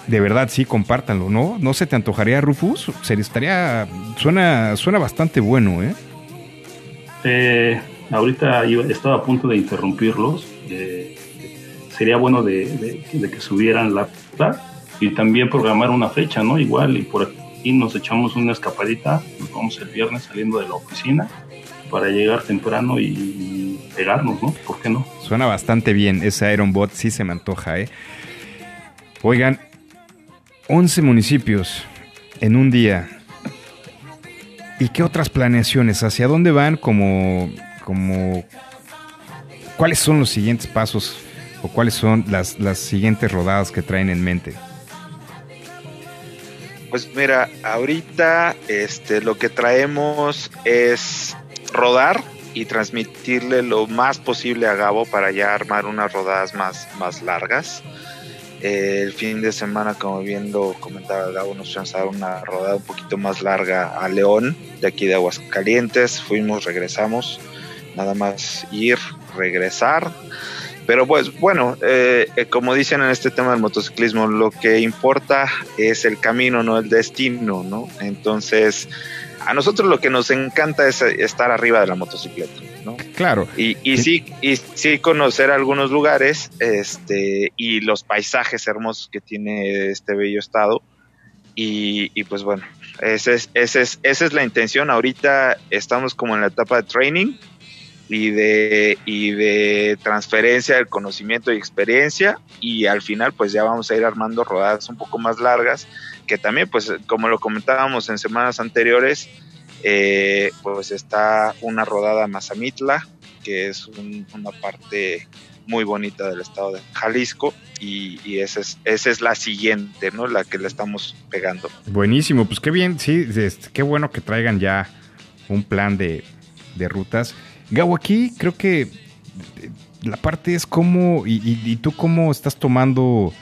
De verdad, sí, compártanlo, ¿no? ¿No se te antojaría, Rufus? Se estaría. Suena, suena bastante bueno, ¿eh? eh ahorita yo estaba a punto de interrumpirlos. Eh, sería bueno de, que subieran la y también programar una fecha, ¿no? Igual, y por aquí nos echamos una escapadita. Nos vamos el viernes saliendo de la oficina para llegar temprano y ¿Por qué no? Suena bastante bien ese Iron Bot, sí se me antoja, ¿eh? Oigan, 11 municipios en un día. ¿Y qué otras planeaciones? ¿Hacia dónde van como, como cuáles son los siguientes pasos o cuáles son las, las siguientes rodadas que traen en mente? Pues mira, ahorita este, lo que traemos es rodar y transmitirle lo más posible a Gabo para ya armar unas rodadas más, más largas. Eh, el fin de semana, como viendo, comentaba Gabo, nos fuimos a dar una rodada un poquito más larga a León, de aquí de Aguascalientes. Fuimos, regresamos, nada más ir, regresar. Pero pues bueno, eh, eh, como dicen en este tema del motociclismo, lo que importa es el camino, no el destino, ¿no? Entonces, a nosotros lo que nos encanta es estar arriba de la motocicleta, ¿no? Claro. Y, y sí, y sí conocer algunos lugares, este, y los paisajes hermosos que tiene este bello estado. Y, y pues bueno, ese es, ese es, esa es la intención. Ahorita estamos como en la etapa de training y de, y de transferencia del conocimiento y experiencia y al final pues ya vamos a ir armando rodadas un poco más largas que también pues como lo comentábamos en semanas anteriores eh, pues está una rodada Mazamitla que es una parte muy bonita del estado de Jalisco y, esa, es, esa es la siguiente, ¿no? La que le estamos pegando. Buenísimo, pues qué bien, sí, qué bueno que traigan ya un plan de, de rutas. Gabo, aquí creo que la parte es cómo, y, y tú cómo estás tomando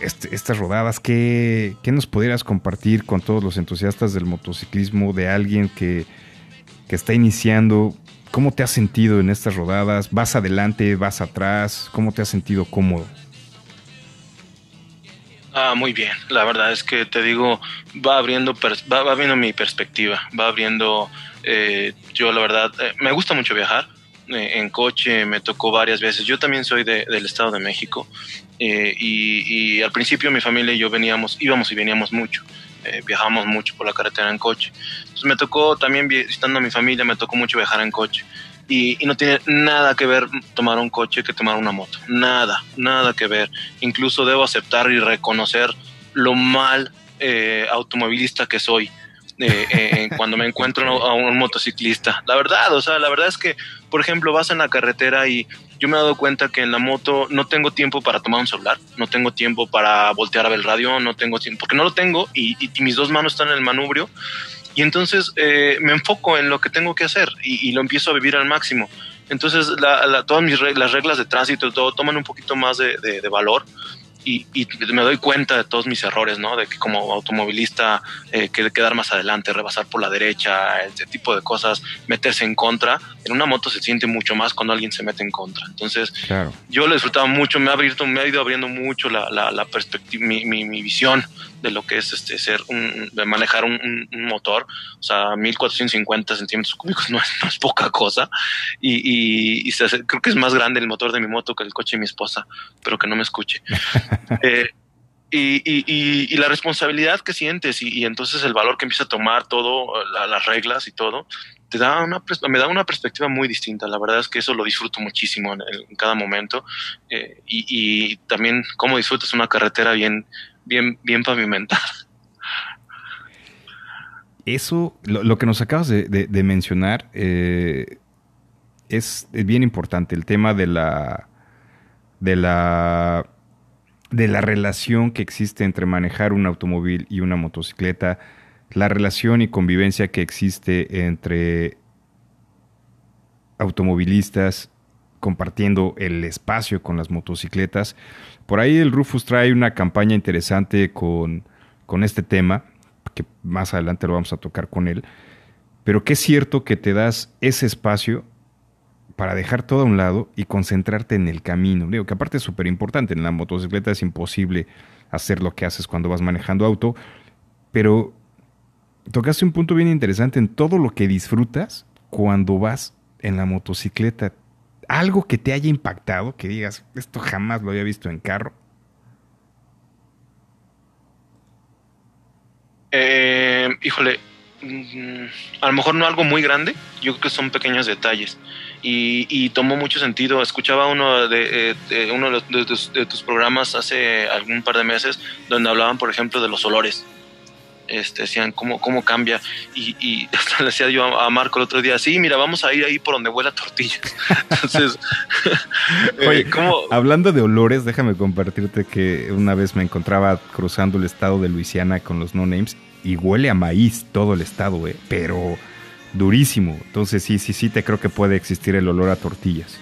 este, estas rodadas, ¿qué, ¿qué, nos pudieras compartir con todos los entusiastas del motociclismo, de alguien que, que está iniciando? ¿Cómo te has sentido en estas rodadas? ¿Vas adelante? ¿Vas atrás? ¿Cómo te has sentido cómodo? Ah, muy bien. La verdad es que te digo, va abriendo, va, va abriendo mi perspectiva, va abriendo. Eh, yo, la verdad, eh, me gusta mucho viajar. Eh, en coche me tocó varias veces. Yo también soy de, del Estado de México y, y, al principio mi familia y yo veníamos, íbamos y veníamos mucho. viajábamos mucho por la carretera en coche. Entonces me tocó también visitando a mi familia, me tocó mucho viajar en coche. Y, y, no tiene nada que ver tomar un coche que tomar una moto. Nada, nada que ver. Incluso debo aceptar y reconocer lo mal eh, automovilista que soy. Eh, eh, cuando me encuentro a un motociclista. La verdad, o sea, la verdad es que, por ejemplo, vas en la carretera y yo me he dado cuenta que en la moto no tengo tiempo para tomar un celular, no tengo tiempo para voltear a ver el radio, no tengo tiempo, porque no lo tengo y, y, mis dos manos están en el manubrio y entonces eh, me enfoco en lo que tengo que hacer y, lo empiezo a vivir al máximo. Entonces la, todas mis reglas, las reglas de tránsito todo toman un poquito más de valor y, y, me doy cuenta de todos mis errores, ¿no? De que como automovilista eh, que quedar más adelante, rebasar por la derecha, ese tipo de cosas, meterse en contra. En una moto se siente mucho más cuando alguien se mete en contra. Entonces, claro. yo lo disfrutaba mucho, me ha, abierto, me ha ido abriendo mucho la, la, la perspectiva, mi, mi, mi, visión de lo que es este ser un, de manejar un, motor, o sea, 1450 centímetros cúbicos no es, no es poca cosa y, y, y se hace, creo que es más grande el motor de mi moto que el coche de mi esposa, pero que no me escuche. eh, y, y, y, la responsabilidad que sientes y, y, entonces el valor que empieza a tomar todo, la, las reglas y todo, te da una, me da una perspectiva muy distinta. La verdad es que eso lo disfruto muchísimo en, en cada momento eh, y, también cómo disfrutas una carretera bien, bien, bien pavimentada. Eso, lo, lo, que nos acabas de, de, mencionar, eh, es, es, bien importante, el tema de la, de la, de la relación que existe entre manejar un automóvil y una motocicleta, la relación y convivencia que existe entre automovilistas compartiendo el espacio con las motocicletas. Por ahí el Rufus trae una campaña interesante con, con este tema, que más adelante lo vamos a tocar con él, pero que es cierto que te das ese espacio para dejar todo a un lado y concentrarte en el camino. Digo que aparte es súper importante, en la motocicleta es imposible hacer lo que haces cuando vas manejando auto, pero tocaste un punto bien interesante en todo lo que disfrutas cuando vas en la motocicleta. Algo que te haya impactado, que digas, esto jamás lo había visto en carro. Eh, híjole, a lo mejor no algo muy grande, yo creo que son pequeños detalles. Y, y tomó mucho sentido. Escuchaba uno de, de uno de, tus, de, tus, programas hace algún par de meses donde hablaban, por ejemplo, de los olores. Este, decían cómo, cómo cambia. Y, y hasta le decía yo a, Marco el otro día, sí, mira, vamos a ir ahí por donde huele tortilla. Entonces, eh, hablando de olores, déjame compartirte que una vez me encontraba cruzando el estado de Luisiana con los no names y huele a maíz todo el estado, eh, pero durísimo. Entonces sí, sí, sí, te creo que puede existir el olor a tortillas.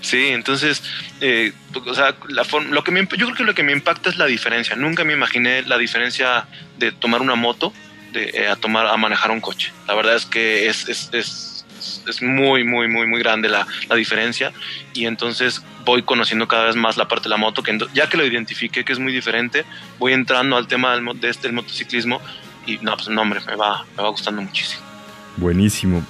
Sí, entonces, eh, o sea, lo que yo creo que lo que me impacta es la diferencia. Nunca me imaginé la diferencia de tomar una moto de, eh, a tomar a manejar un coche. La verdad es que es, es, es, es muy, muy, muy, muy grande la, la, diferencia. Y entonces voy conociendo cada vez más la parte de la moto, que ya que lo identifiqué que es muy diferente, voy entrando al tema del, de este, el motociclismo y no, pues no, hombre, me va, me va gustando muchísimo. Buenísimo,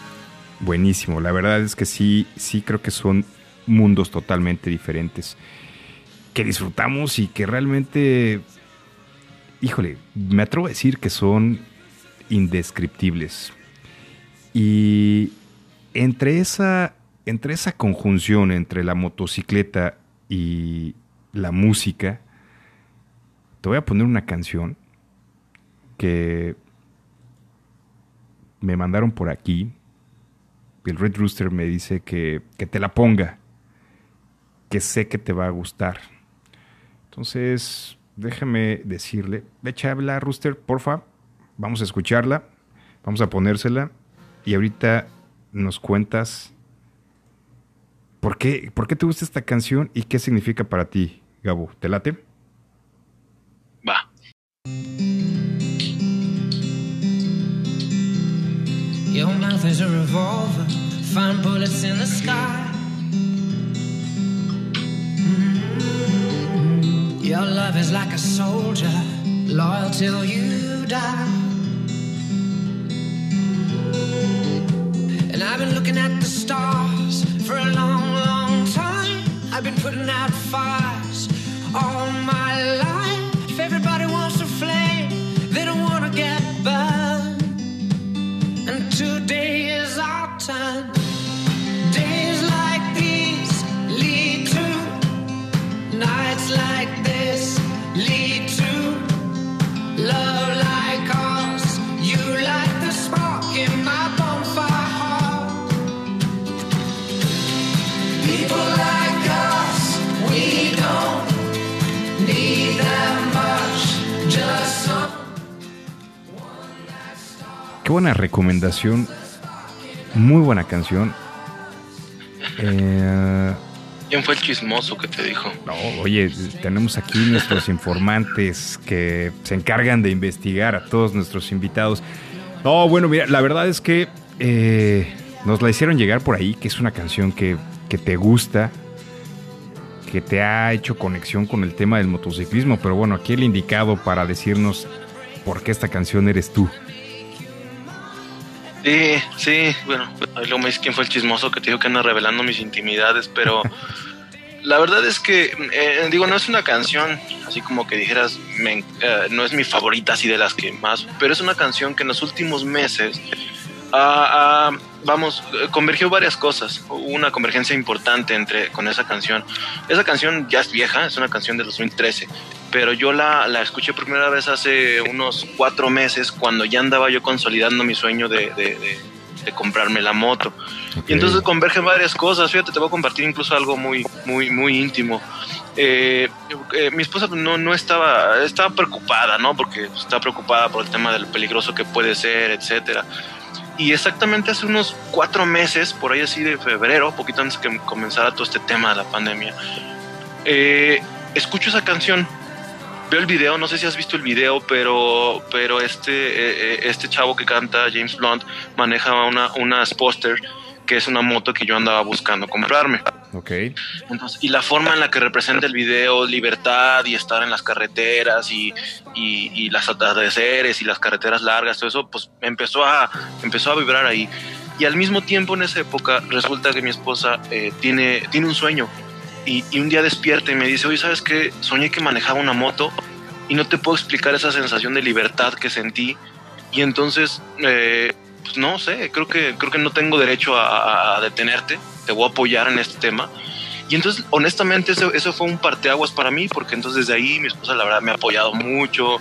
buenísimo. La verdad es que sí, sí creo que son mundos totalmente diferentes que disfrutamos y que realmente, híjole, me atrevo a decir que son indescriptibles. Y entre esa, entre esa conjunción entre la motocicleta y la música, te voy a poner una canción que me mandaron por aquí. El Red Rooster me dice que, que te la ponga que sé que te va a gustar. Entonces, déjame decirle, echa habla, Rooster, porfa, vamos a escucharla, vamos a ponérsela y ahorita nos cuentas por qué, por qué te gusta esta canción y qué significa para ti, Gabo. ¿Te late? Va. Your mouth is a revolver, find bullets in the sky. Your love is like a soldier, loyal till you die. And I've been looking at the stars for a long, long time. I've been putting out fires all my Qué buena recomendación. Muy buena canción. Eh, ¿Quién fue el chismoso que te dijo? No, oye, tenemos aquí nuestros informantes que se encargan de investigar a todos nuestros invitados. No, bueno, mira, la verdad es que eh, nos la hicieron llegar por ahí, que es una canción que, que te gusta, que te ha hecho conexión con el tema del motociclismo, pero bueno, aquí el indicado para decirnos por qué esta canción eres tú. Sí, sí, bueno, luego me dice quién fue el chismoso que te dijo que anda revelando mis intimidades, pero la verdad es que, eh, digo, no es una canción así como que dijeras, me, eh, no es mi favorita así de las que más, pero es una canción que en los últimos meses ha, vamos, convergió varias cosas. Hubo una convergencia importante entre con esa canción. Esa canción ya es vieja, es una canción de 2013, pero yo la, la escuché por primera vez hace unos cuatro meses cuando ya andaba yo consolidando mi sueño de, de, comprarme la moto. Y entonces convergen varias cosas. Fíjate, te voy a compartir incluso algo muy, muy, muy íntimo. Eh, eh, mi esposa no, no estaba, estaba preocupada, ¿no? Porque está preocupada por el tema del peligroso que puede ser, etcétera. Y exactamente hace unos cuatro meses, por ahí así de febrero, poquito antes que comenzara todo este tema de la pandemia, eh, escucho esa canción, veo el video, no sé si has visto el video, pero, pero este, eh, eh, este chavo que canta, James Blunt, maneja una, unas póster que es una moto que yo andaba buscando comprarme. Ok. Entonces, y la forma en la que representa el video, libertad y estar en las carreteras y, y, y las atardeceres y las carreteras largas, todo eso, pues empezó a, empezó a vibrar ahí. Y al mismo tiempo en esa época resulta que mi esposa eh, tiene, tiene un sueño y, y, un día despierta y me dice, oye, ¿sabes qué? Soñé que manejaba una moto y no te puedo explicar esa sensación de libertad que sentí. Y entonces eh, pues no sé, creo que, creo que no tengo derecho a, detenerte, te voy a apoyar en este tema. Y entonces, honestamente, eso, eso, fue un parteaguas para mí, porque entonces desde ahí mi esposa, la verdad, me ha apoyado mucho,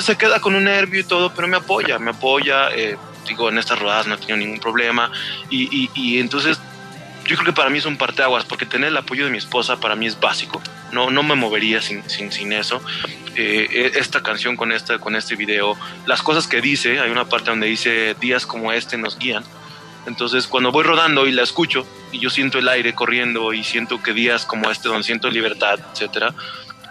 se queda con un nervio y todo, pero me apoya, me apoya. Eh, digo, en estas rodadas no he tenido ningún problema. Y, y, entonces, yo creo que para mí es un parteaguas, porque tener el apoyo de mi esposa para mí es básico. No, no me movería sin, sin, sin eso. Eh, e, esta canción con, esta, con este video, las cosas que dice, hay una parte donde dice, días como este nos guían. Entonces, cuando voy rodando y la escucho, y yo siento el aire corriendo y siento que días como este, donde siento libertad, etcétera,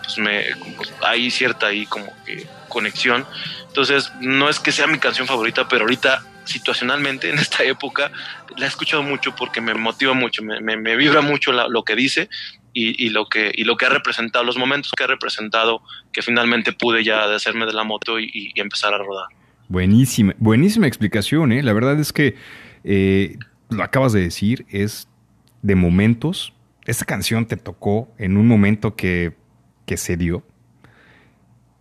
pues me, pues hay cierta ahí como que conexión. Entonces, no es que sea mi canción favorita, pero ahorita situacionalmente en esta época la he escuchado mucho porque me motiva mucho, me, vibra mucho lo que dice y, lo que, ha representado, los momentos que ha representado, que finalmente pude ya hacerme de la moto y, empezar a rodar. Buenísima, buenísima explicación, ¿eh? La verdad es que eh, lo acabas de decir, es de momentos. Esta canción te tocó en un momento que se dio.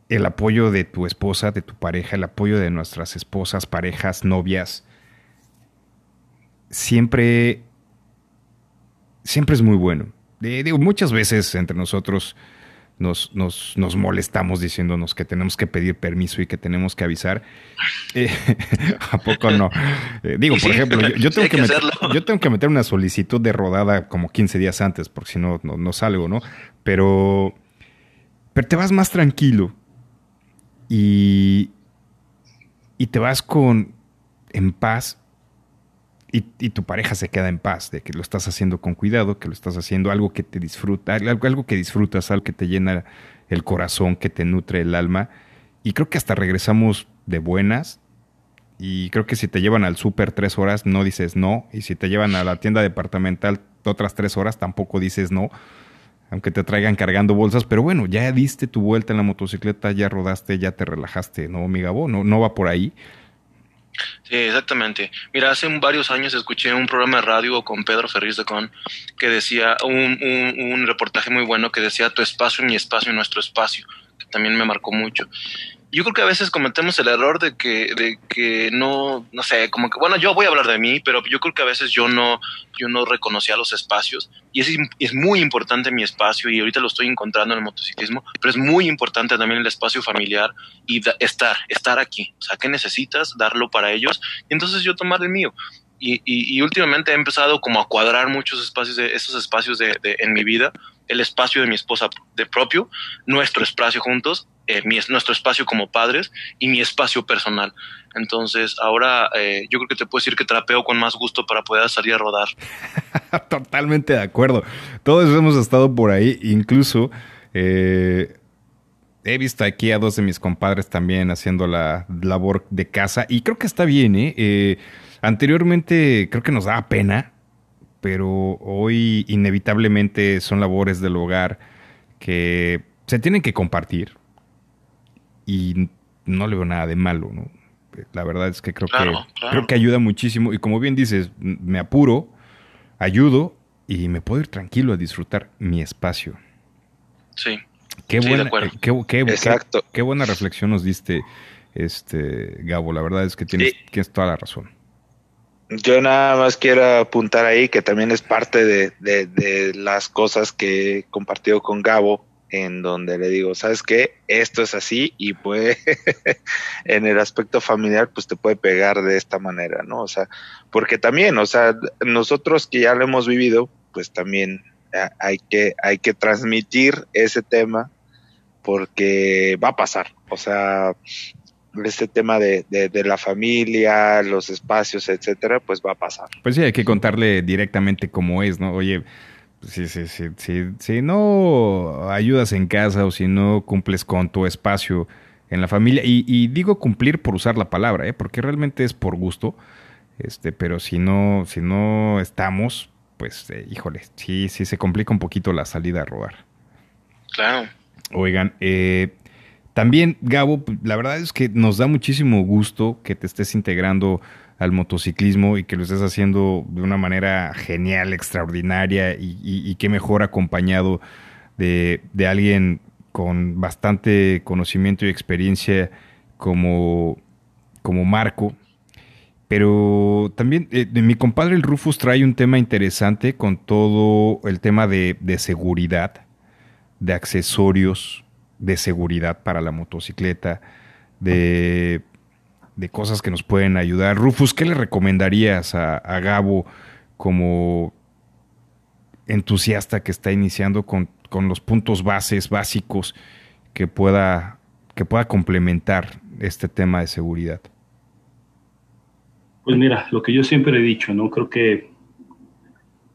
El apoyo de tu esposa, de tu pareja, el apoyo de nuestras esposas, parejas, novias, siempre, siempre es muy bueno. Digo, muchas veces entre nosotros nos, nos, nos, molestamos diciéndonos que tenemos que pedir permiso y que tenemos que avisar. Eh, ¿A poco no? Eh, digo, por ejemplo, yo, tengo que, meter, yo tengo que meter una solicitud de rodada como 15 días antes, porque si no, no, salgo, ¿no? Pero, pero te vas más tranquilo y, y te vas con en paz y, tu pareja se queda en paz de que lo estás haciendo con cuidado, que lo estás haciendo algo que te disfruta, algo, algo que disfrutas, algo que te llena el corazón, que te nutre el alma. Y creo que hasta regresamos de buenas. Y creo que si te llevan al súper tres horas, no dices no. Y si te llevan a la tienda departamental otras tres horas, tampoco dices no. Aunque te traigan cargando bolsas. Pero bueno, ya diste tu vuelta en la motocicleta, ya rodaste, ya te relajaste, ¿no, mi Gabo? No, no va por ahí. Sí, exactamente. Mira, hace varios años escuché un programa de radio con Pedro Ferriz de Con que decía, un, un, reportaje muy bueno que decía tu espacio, mi espacio, nuestro espacio, que también me marcó mucho yo creo que a veces cometemos el error de que, de que no, no sé, como que, bueno, yo voy a hablar de mí, pero yo creo que a veces yo no, yo no reconocía los espacios y es, es muy importante mi espacio y ahorita lo estoy encontrando en el motociclismo, pero es muy importante también el espacio familiar y estar, estar aquí. O sea, ¿qué necesitas? Darlo para ellos y entonces yo tomar el mío. Y, y, últimamente he empezado como a cuadrar muchos espacios de esos espacios de, de, en mi vida el espacio de mi esposa de propio nuestro espacio juntos eh, mi, nuestro espacio como padres y mi espacio personal. Entonces, ahora eh, yo creo que te puedo decir que trapeo con más gusto para poder salir a rodar. Totalmente de acuerdo. Todos hemos estado por ahí, incluso eh, he visto aquí a dos de mis compadres también haciendo la labor de casa y creo que está bien. ¿eh? anteriormente creo que nos daba pena, pero hoy inevitablemente son labores del hogar que se tienen que compartir y no le veo nada de malo, ¿no? La verdad es que creo que creo que ayuda muchísimo y como bien dices, me apuro, ayudo y me puedo ir tranquilo a disfrutar mi espacio. Sí. Qué buena, qué, Exacto. Qué, buena reflexión nos diste, este Gabo. La verdad es que tienes, tienes toda la razón. Yo nada más quiero apuntar ahí que también es parte de, de, de las cosas que he compartido con Gabo en donde le digo, ¿sabes qué? Esto es así y puede, en el aspecto familiar, pues te puede pegar de esta manera, ¿no? O sea, porque también, o sea, nosotros que ya lo hemos vivido, pues también hay que, hay que transmitir ese tema porque va a pasar, o sea, este tema de, de, de, la familia, los espacios, etcétera, pues va a pasar. Pues sí, hay que contarle directamente cómo es, ¿no? Oye, si, si, si, si, no ayudas en casa o si no cumples con tu espacio en la familia, y, digo cumplir por usar la palabra, ¿eh? porque realmente es por gusto, este, pero si no, si no estamos, pues eh, híjole, sí, sí se complica un poquito la salida a rodar. Claro. Oigan, eh, también Gabo, la verdad es que nos da muchísimo gusto que te estés integrando al motociclismo y que lo estés haciendo de una manera genial, extraordinaria y, y, que mejor acompañado de, alguien con bastante conocimiento y experiencia como, como Marco. Pero también eh, mi compadre el Rufus trae un tema interesante con todo el tema de, de seguridad, de accesorios de seguridad para la motocicleta, de, de cosas que nos pueden ayudar. Rufus, ¿qué le recomendarías a, a Gabo como entusiasta que está iniciando con, con, los puntos bases básicos que pueda, que pueda complementar este tema de seguridad? Pues mira, lo que yo siempre he dicho, ¿no? Creo que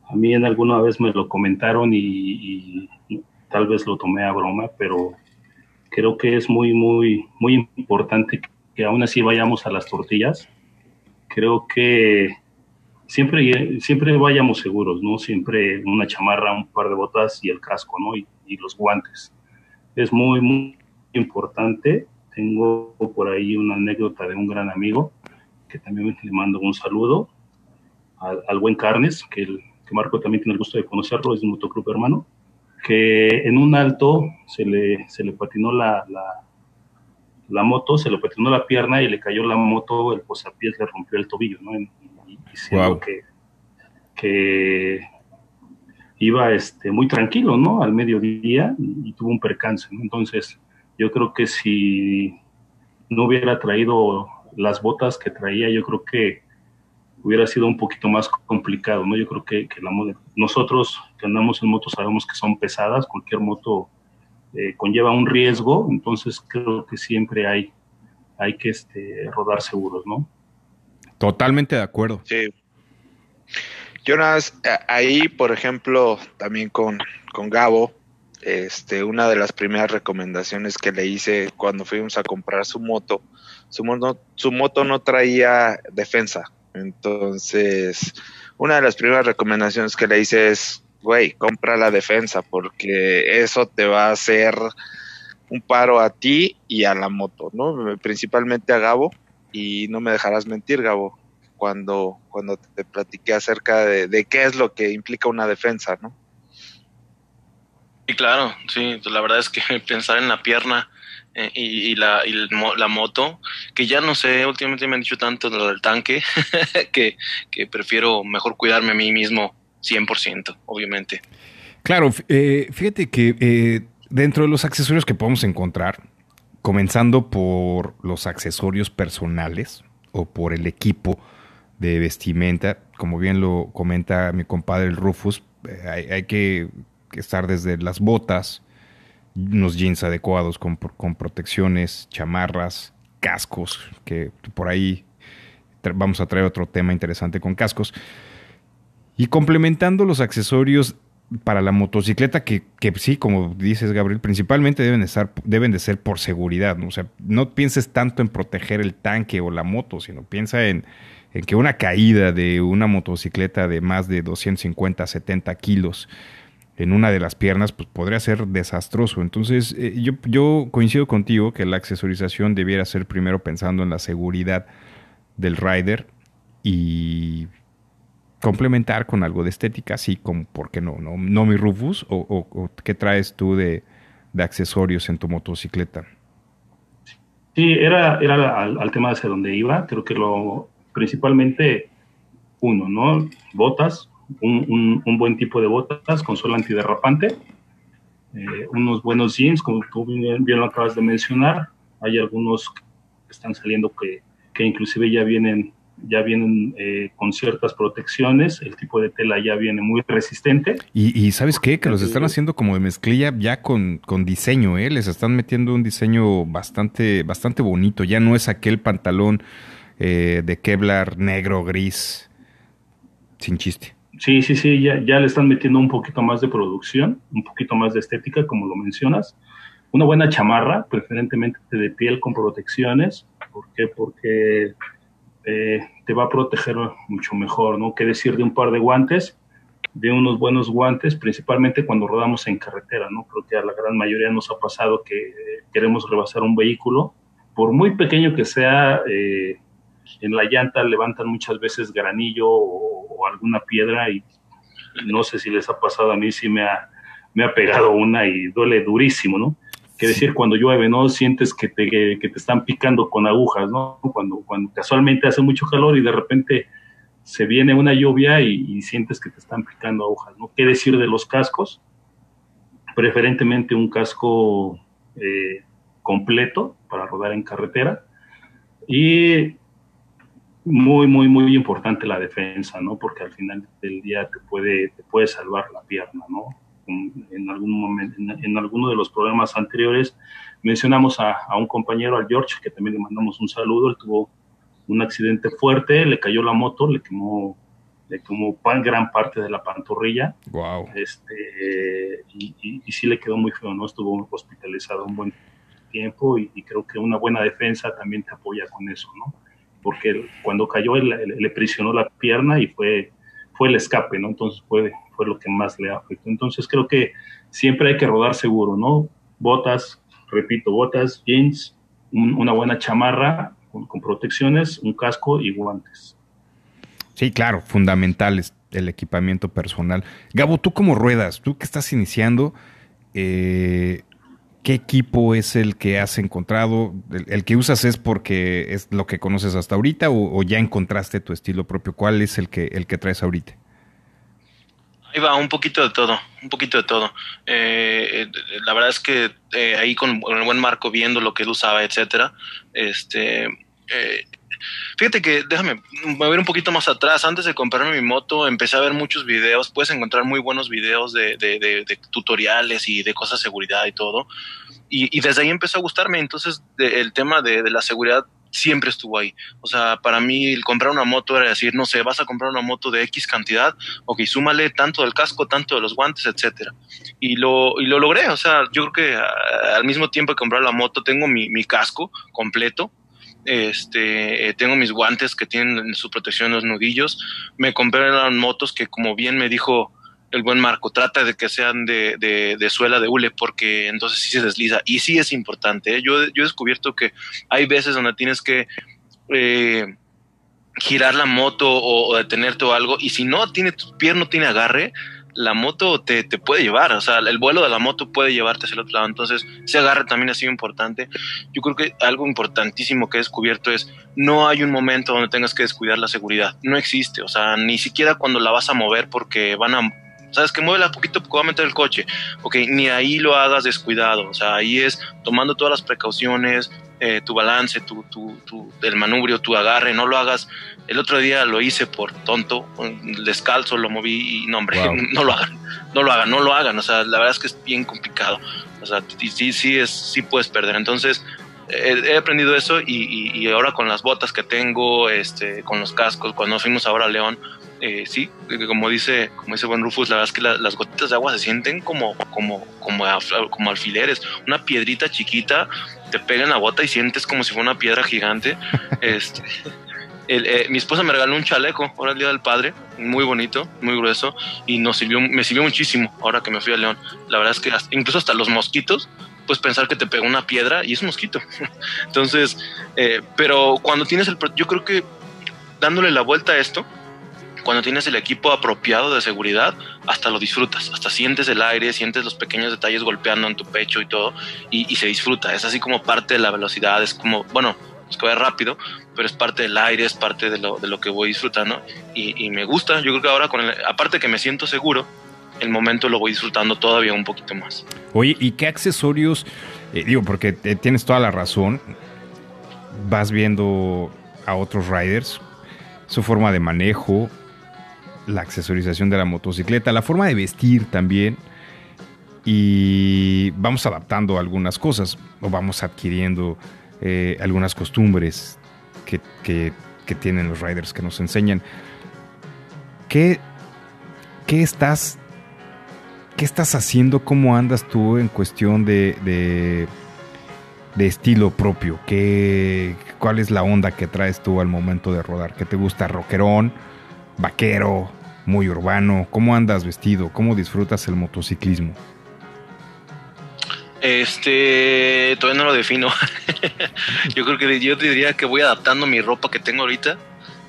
a mí en alguna vez me lo comentaron y, y tal vez lo tomé a broma, pero creo que es muy, muy, muy importante que aún así vayamos a las tortillas. Creo que siempre, siempre vayamos seguros, ¿no? Siempre una chamarra, un par de botas y el casco, ¿no? Y, y los guantes. Es muy, muy importante. Tengo por ahí una anécdota de un gran amigo que también le mando un saludo al, al buen Carnes, que, el, que Marco también tiene el gusto de conocerlo, es un motoclub hermano, que en un alto se le, se le patinó la, la, la, moto, se le patinó la pierna y le cayó la moto, el posapiés le rompió el tobillo, ¿no? Y, wow. que, que iba este, muy tranquilo, ¿no? Al mediodía y, y tuvo un percance, ¿no? Entonces, yo creo que si no hubiera traído las botas que traía, yo creo que hubiera sido un poquito más complicado, ¿no? Yo creo que, que la, nosotros que andamos en moto sabemos que son pesadas, cualquier moto eh, conlleva un riesgo, entonces creo que siempre hay, hay que este, rodar seguros, ¿no? Totalmente de acuerdo. Sí. Yo nada más, ahí, por ejemplo, también con, con Gabo, este, una de las primeras recomendaciones que le hice cuando fuimos a comprar su moto, su moto, su moto no traía defensa. Entonces, una de las primeras recomendaciones que le hice es, güey, compra la defensa porque eso te va a hacer un paro a ti y a la moto, ¿no? Principalmente a Gabo y no me dejarás mentir, Gabo, cuando, cuando te platiqué acerca de, de qué es lo que implica una defensa, ¿no? Sí, claro, sí, la verdad es que pensar en la pierna eh, y, la, y la moto, que ya no sé, últimamente me han dicho tanto lo del tanque, que, que prefiero mejor cuidarme a mí mismo 100%, obviamente. Claro, eh, fíjate que eh, dentro de los accesorios que podemos encontrar, comenzando por los accesorios personales o por el equipo de vestimenta, como bien lo comenta mi compadre el Rufus, hay que estar desde las botas, unos jeans adecuados con, con protecciones, chamarras, cascos, que por ahí vamos a traer otro tema interesante con cascos. Y complementando los accesorios para la motocicleta, que, que, sí, como dices, Gabriel, principalmente deben, estar, deben de ser por seguridad. ¿no? O sea, no pienses tanto en proteger el tanque o la moto, sino piensa en, en que una caída de una motocicleta de más de 250, 70 kilos en una de las piernas, pues podría ser desastroso. Entonces, eh, yo, yo coincido contigo que la accesorización debiera ser primero pensando en la seguridad del rider y complementar con algo de estética, así como, ¿por qué no? ¿No, no mi Rufus? ¿O, o, qué traes tú de, de, accesorios en tu motocicleta? Sí, era, era al, al, tema hacia donde iba. Creo que lo principalmente uno, ¿no? Botas, un, un, un buen tipo de botas con suelo antiderrapante, eh, unos buenos jeans, como tú bien, bien, lo acabas de mencionar. Hay algunos que están saliendo que, que inclusive ya vienen ya vienen eh, con ciertas protecciones, el tipo de tela ya viene muy resistente. Y, y ¿sabes qué? Que los están haciendo como de mezclilla ya con, con diseño, ¿eh? Les están metiendo un diseño bastante, bastante bonito, ya no es aquel pantalón eh, de Kevlar negro, gris, sin chiste. Sí, sí, sí, ya, ya le están metiendo un poquito más de producción, un poquito más de estética, como lo mencionas. Una buena chamarra, preferentemente de piel con protecciones. ¿Por qué? Porque eh, te va a proteger mucho mejor, ¿no? ¿Qué decir de un par de guantes? De unos buenos guantes, principalmente cuando rodamos en carretera, ¿no? Creo que a la gran mayoría nos ha pasado que eh, queremos rebasar un vehículo, por muy pequeño que sea, eh, en la llanta levantan muchas veces granillo o, o, alguna piedra y no sé si les ha pasado a mí, si me ha, me ha pegado una y duele durísimo, ¿no? que decir cuando llueve, ¿no? Sientes que te, que, que te están picando con agujas, ¿no? Cuando, cuando casualmente hace mucho calor y de repente se viene una lluvia y, y, sientes que te están picando agujas, ¿no? ¿Qué decir de los cascos? Preferentemente un casco eh, completo para rodar en carretera. Y muy, muy, muy importante la defensa, ¿no? Porque al final del día te puede, te puede salvar la pierna, ¿no? En, algún momento, en, alguno de los programas anteriores mencionamos a, a, un compañero, al George, que también le mandamos un saludo, él tuvo un accidente fuerte, le cayó la moto, le quemó, le quemó gran parte de la pantorrilla. Wow. Este, y, y, sí le quedó muy feo, ¿no? Estuvo hospitalizado un buen tiempo y, y creo que una buena defensa también te apoya con eso, ¿no? Porque cuando cayó él, le prisionó la pierna y fue, fue el escape, ¿no? Entonces fue, fue lo que más le afectó. Entonces creo que siempre hay que rodar seguro, ¿no? Botas, repito, botas, jeans, una buena chamarra con, protecciones, un casco y guantes. Sí, claro, fundamental el equipamiento personal. Gabo, tú como ruedas, tú que estás iniciando, eh, ¿Qué equipo es el que has encontrado? ¿El, que usas es porque es lo que conoces hasta ahorita o, ya encontraste tu estilo propio? ¿Cuál es el que, el que traes ahorita? Ahí va, un poquito de todo, un poquito de todo. Eh, eh, la verdad es que eh, ahí con, el buen Marco viendo lo que él usaba, etcétera, este, Fíjate que, déjame mover un poquito más atrás. Antes de comprarme mi moto, empecé a ver muchos videos. Puedes encontrar muy buenos videos de, tutoriales y de cosas de seguridad y todo. Y, desde ahí empezó a gustarme. Entonces, el tema de, la seguridad siempre estuvo ahí. O sea, para mí comprar una moto era decir, no sé, vas a comprar una moto de X cantidad, ok, súmale tanto del casco, tanto de los guantes, etcétera. Y lo, y lo logré. O sea, yo creo que al mismo tiempo que comprar la moto, tengo mi casco completo este, eh, tengo mis guantes que tienen su protección los nudillos. Me compré las motos que, como bien me dijo el buen Marco, trata de que sean de, suela de hule porque entonces sí se desliza. Y sí es importante. ¿eh? Yo, yo he descubierto que hay veces donde tienes que eh, girar la moto o, detenerte o algo y si no tiene tu pie no tiene agarre, la moto te, te, puede llevar, o sea, el vuelo de la moto puede llevarte hacia el otro lado. Entonces, ese agarre también ha sido importante. Yo creo que algo importantísimo que he descubierto es, no hay un momento donde tengas que descuidar la seguridad. No existe, o sea, ni siquiera cuando la vas a mover porque van a... Sabes que mueve un poquito porque va a meter el coche. Ok, ni ahí lo hagas descuidado. O sea, ahí es tomando todas las precauciones, eh, tu balance, tu, tu, tu, el manubrio, tu agarre, no lo hagas. El otro día lo hice por tonto, descalzo, lo moví y no, hombre, no lo hagan, no lo hagan, no lo hagan. O sea, la verdad es que es bien complicado. O sea, sí, sí, es, sí puedes perder. Entonces, he, aprendido eso y, y, ahora con las botas que tengo, este, con los cascos, cuando fuimos ahora a León, eh, sí, como dice, como dice buen Rufus, la verdad es que las gotitas de agua se sienten como, como, como, como alfileres, una piedrita chiquita te pega en la bota y sientes como si fuera una piedra gigante. este, eh, mi esposa me regaló un chaleco ahora el día del padre, muy bonito, muy grueso, y nos sirvió, me sirvió muchísimo ahora que me fui a León. La verdad es que incluso hasta los mosquitos, puedes pensar que te pega una piedra y es un mosquito. Entonces, eh, pero cuando tienes el, yo creo que dándole la vuelta a esto, cuando tienes el equipo apropiado de seguridad, hasta lo disfrutas, hasta sientes el aire, sientes los pequeños detalles golpeando en tu pecho y todo, y, se disfruta. Es así como parte de la velocidad, es como, bueno, es que va rápido, pero es parte del aire, es parte de lo, de lo que voy disfrutando, y, me gusta. Yo creo que ahora, con aparte que me siento seguro, el momento lo voy disfrutando todavía un poquito más. Oye, ¿y qué accesorios? Eh, digo, porque tienes toda la razón, vas viendo a otros riders, su forma de manejo, la accesorización de la motocicleta, la forma de vestir también. Y vamos adaptando algunas cosas o vamos adquiriendo eh, algunas costumbres que, tienen los riders que nos enseñan. ¿Qué, qué estás ¿qué estás haciendo? ¿Cómo andas tú en cuestión de, de, de, estilo propio? ¿Qué, ¿Cuál es la onda que traes tú al momento de rodar? ¿Qué te gusta? ¿Rockerón? vaquero, muy urbano? ¿Cómo andas vestido? ¿Cómo disfrutas el motociclismo? Este, todavía no lo defino. yo creo que yo diría que voy adaptando mi ropa que tengo ahorita.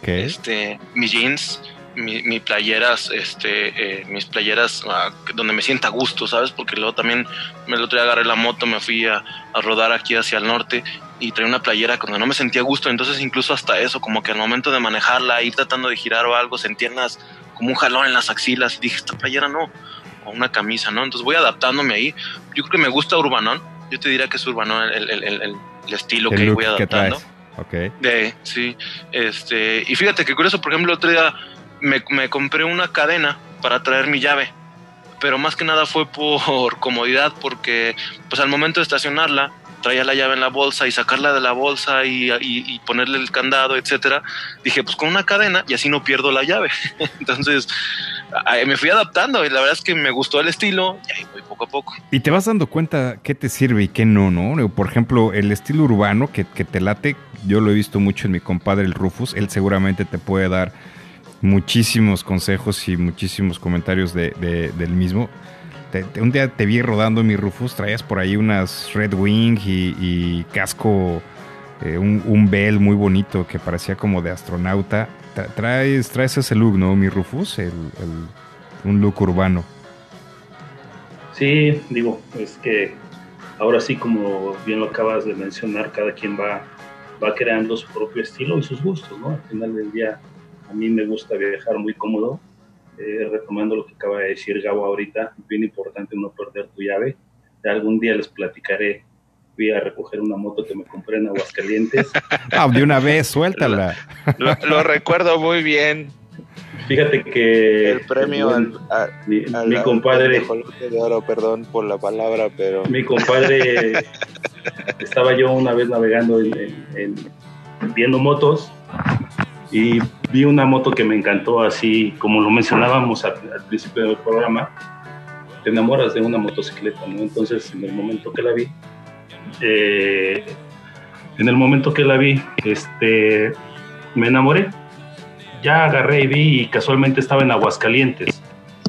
Este, mis jeans, mi, playeras, este, eh, mis playeras ah, donde me sienta a gusto, ¿sabes? Porque luego también me lo otro día agarré la moto, me fui a, a rodar aquí hacia el norte y traía una playera cuando no me sentía a gusto, entonces incluso hasta eso, como que al momento de manejarla, ir tratando de girar o algo, sentía como un jalón en las axilas y dije, esta playera no, o una camisa, ¿no? Entonces voy adaptándome ahí. Yo creo que me gusta Urbanón, yo te diría que es urbano el, el, el, el estilo que voy adaptando. Okay. De, sí, este, y fíjate que curioso, por ejemplo, el otro día me, me compré una cadena para traer mi llave pero más que nada fue por comodidad porque pues al momento de estacionarla traía la llave en la bolsa y sacarla de la bolsa y, ponerle el candado, etcétera, dije, pues con una cadena y así no pierdo la llave. Entonces me fui adaptando y la verdad es que me gustó el estilo y ahí voy poco a poco. Y te vas dando cuenta qué te sirve y qué no, ¿no? Por ejemplo, el estilo urbano que, te late, yo lo he visto mucho en mi compadre el Rufus, él seguramente te puede dar muchísimos consejos y muchísimos comentarios de, del mismo. un día te vi rodando mi Rufus, traías por ahí unas Red Wing y, casco, eh, un, un, Bell muy bonito que parecía como de astronauta. Traes, traes ese look, ¿no, mi Rufus? El, un look urbano. Sí, digo, es que ahora sí, como bien lo acabas de mencionar, cada quien va, va creando su propio estilo y sus gustos, ¿no? Al final del día a mí me gusta viajar muy cómodo. Eh, retomando lo que acaba de decir Gabo ahorita, bien importante no perder tu llave. Algún día les platicaré. Fui a recoger una moto que me compré en Aguascalientes. ah, de una vez, suéltala. Lo, recuerdo muy bien. Fíjate que el premio al, mi, compadre de oro, perdón por la palabra, pero mi compadre estaba yo una vez navegando en, viendo motos y vi una moto que me encantó, así como lo mencionábamos al, principio del programa, te enamoras de una motocicleta, ¿no? Entonces, en el momento que la vi, eh, en el momento que la vi, este, me enamoré. Ya agarré y vi y casualmente estaba en Aguascalientes.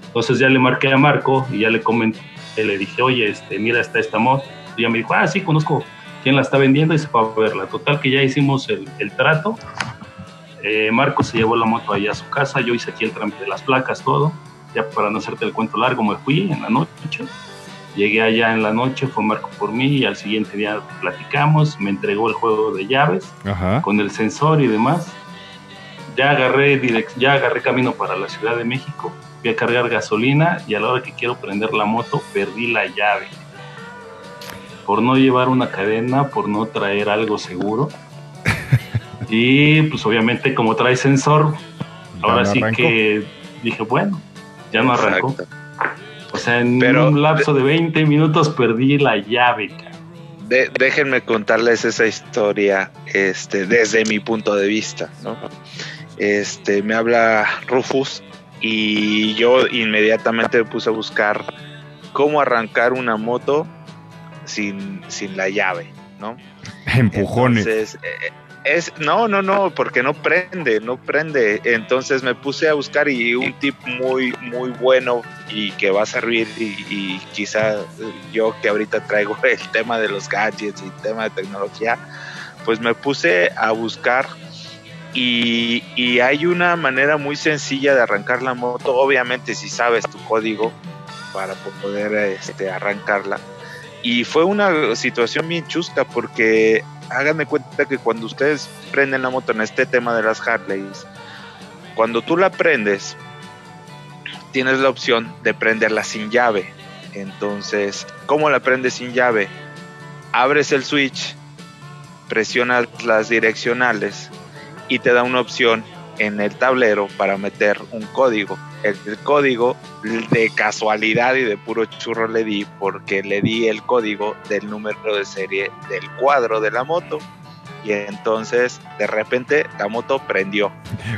Entonces ya le marqué a Marco y ya le comenté, le dije, oye, este, mira, está esta moto. Y ya me dijo, ah, sí, conozco quién la está vendiendo y se fue a verla. Total que ya hicimos el, el trato eh, Marco se llevó la moto allá a su casa, yo hice aquí el trámite de las placas, todo. Ya para no hacerte el cuento largo, me fui en la noche. Llegué allá en la noche, fue Marco por mí y al siguiente día platicamos, me entregó el juego de llaves con el sensor y demás. Ya agarré, ya agarré camino para la Ciudad de México, fui a cargar gasolina y a la hora que quiero prender la moto perdí la llave. Por no llevar una cadena, por no traer algo seguro. Y pues obviamente como trae sensor, ahora sí que dije, bueno, ya no arrancó. O sea, en un lapso de, 20 minutos perdí la llave. déjenme contarles esa historia este, desde mi punto de vista. ¿no? Este, me habla Rufus y yo inmediatamente me puse a buscar cómo arrancar una moto sin, sin la llave, ¿no? Empujones. Entonces, eh, es, no, no, no, porque no prende, no prende. Entonces me puse a buscar y un tip muy, muy bueno y que va a servir y, quizá yo que ahorita traigo el tema de los gadgets y tema de tecnología, pues me puse a buscar y, y hay una manera muy sencilla de arrancar la moto, obviamente si sabes tu código para poder este, arrancarla. Y fue una situación bien chusca porque háganme cuenta que cuando ustedes prenden la moto en este tema de las Harleys, cuando tú la prendes, tienes la opción de prenderla sin llave. Entonces, ¿cómo la prendes sin llave? Abres el switch, presionas las direccionales y te da una opción en el tablero para meter un código el, código de casualidad y de puro churro le di porque le di el código del número de serie del cuadro de la moto y entonces de repente la moto prendió.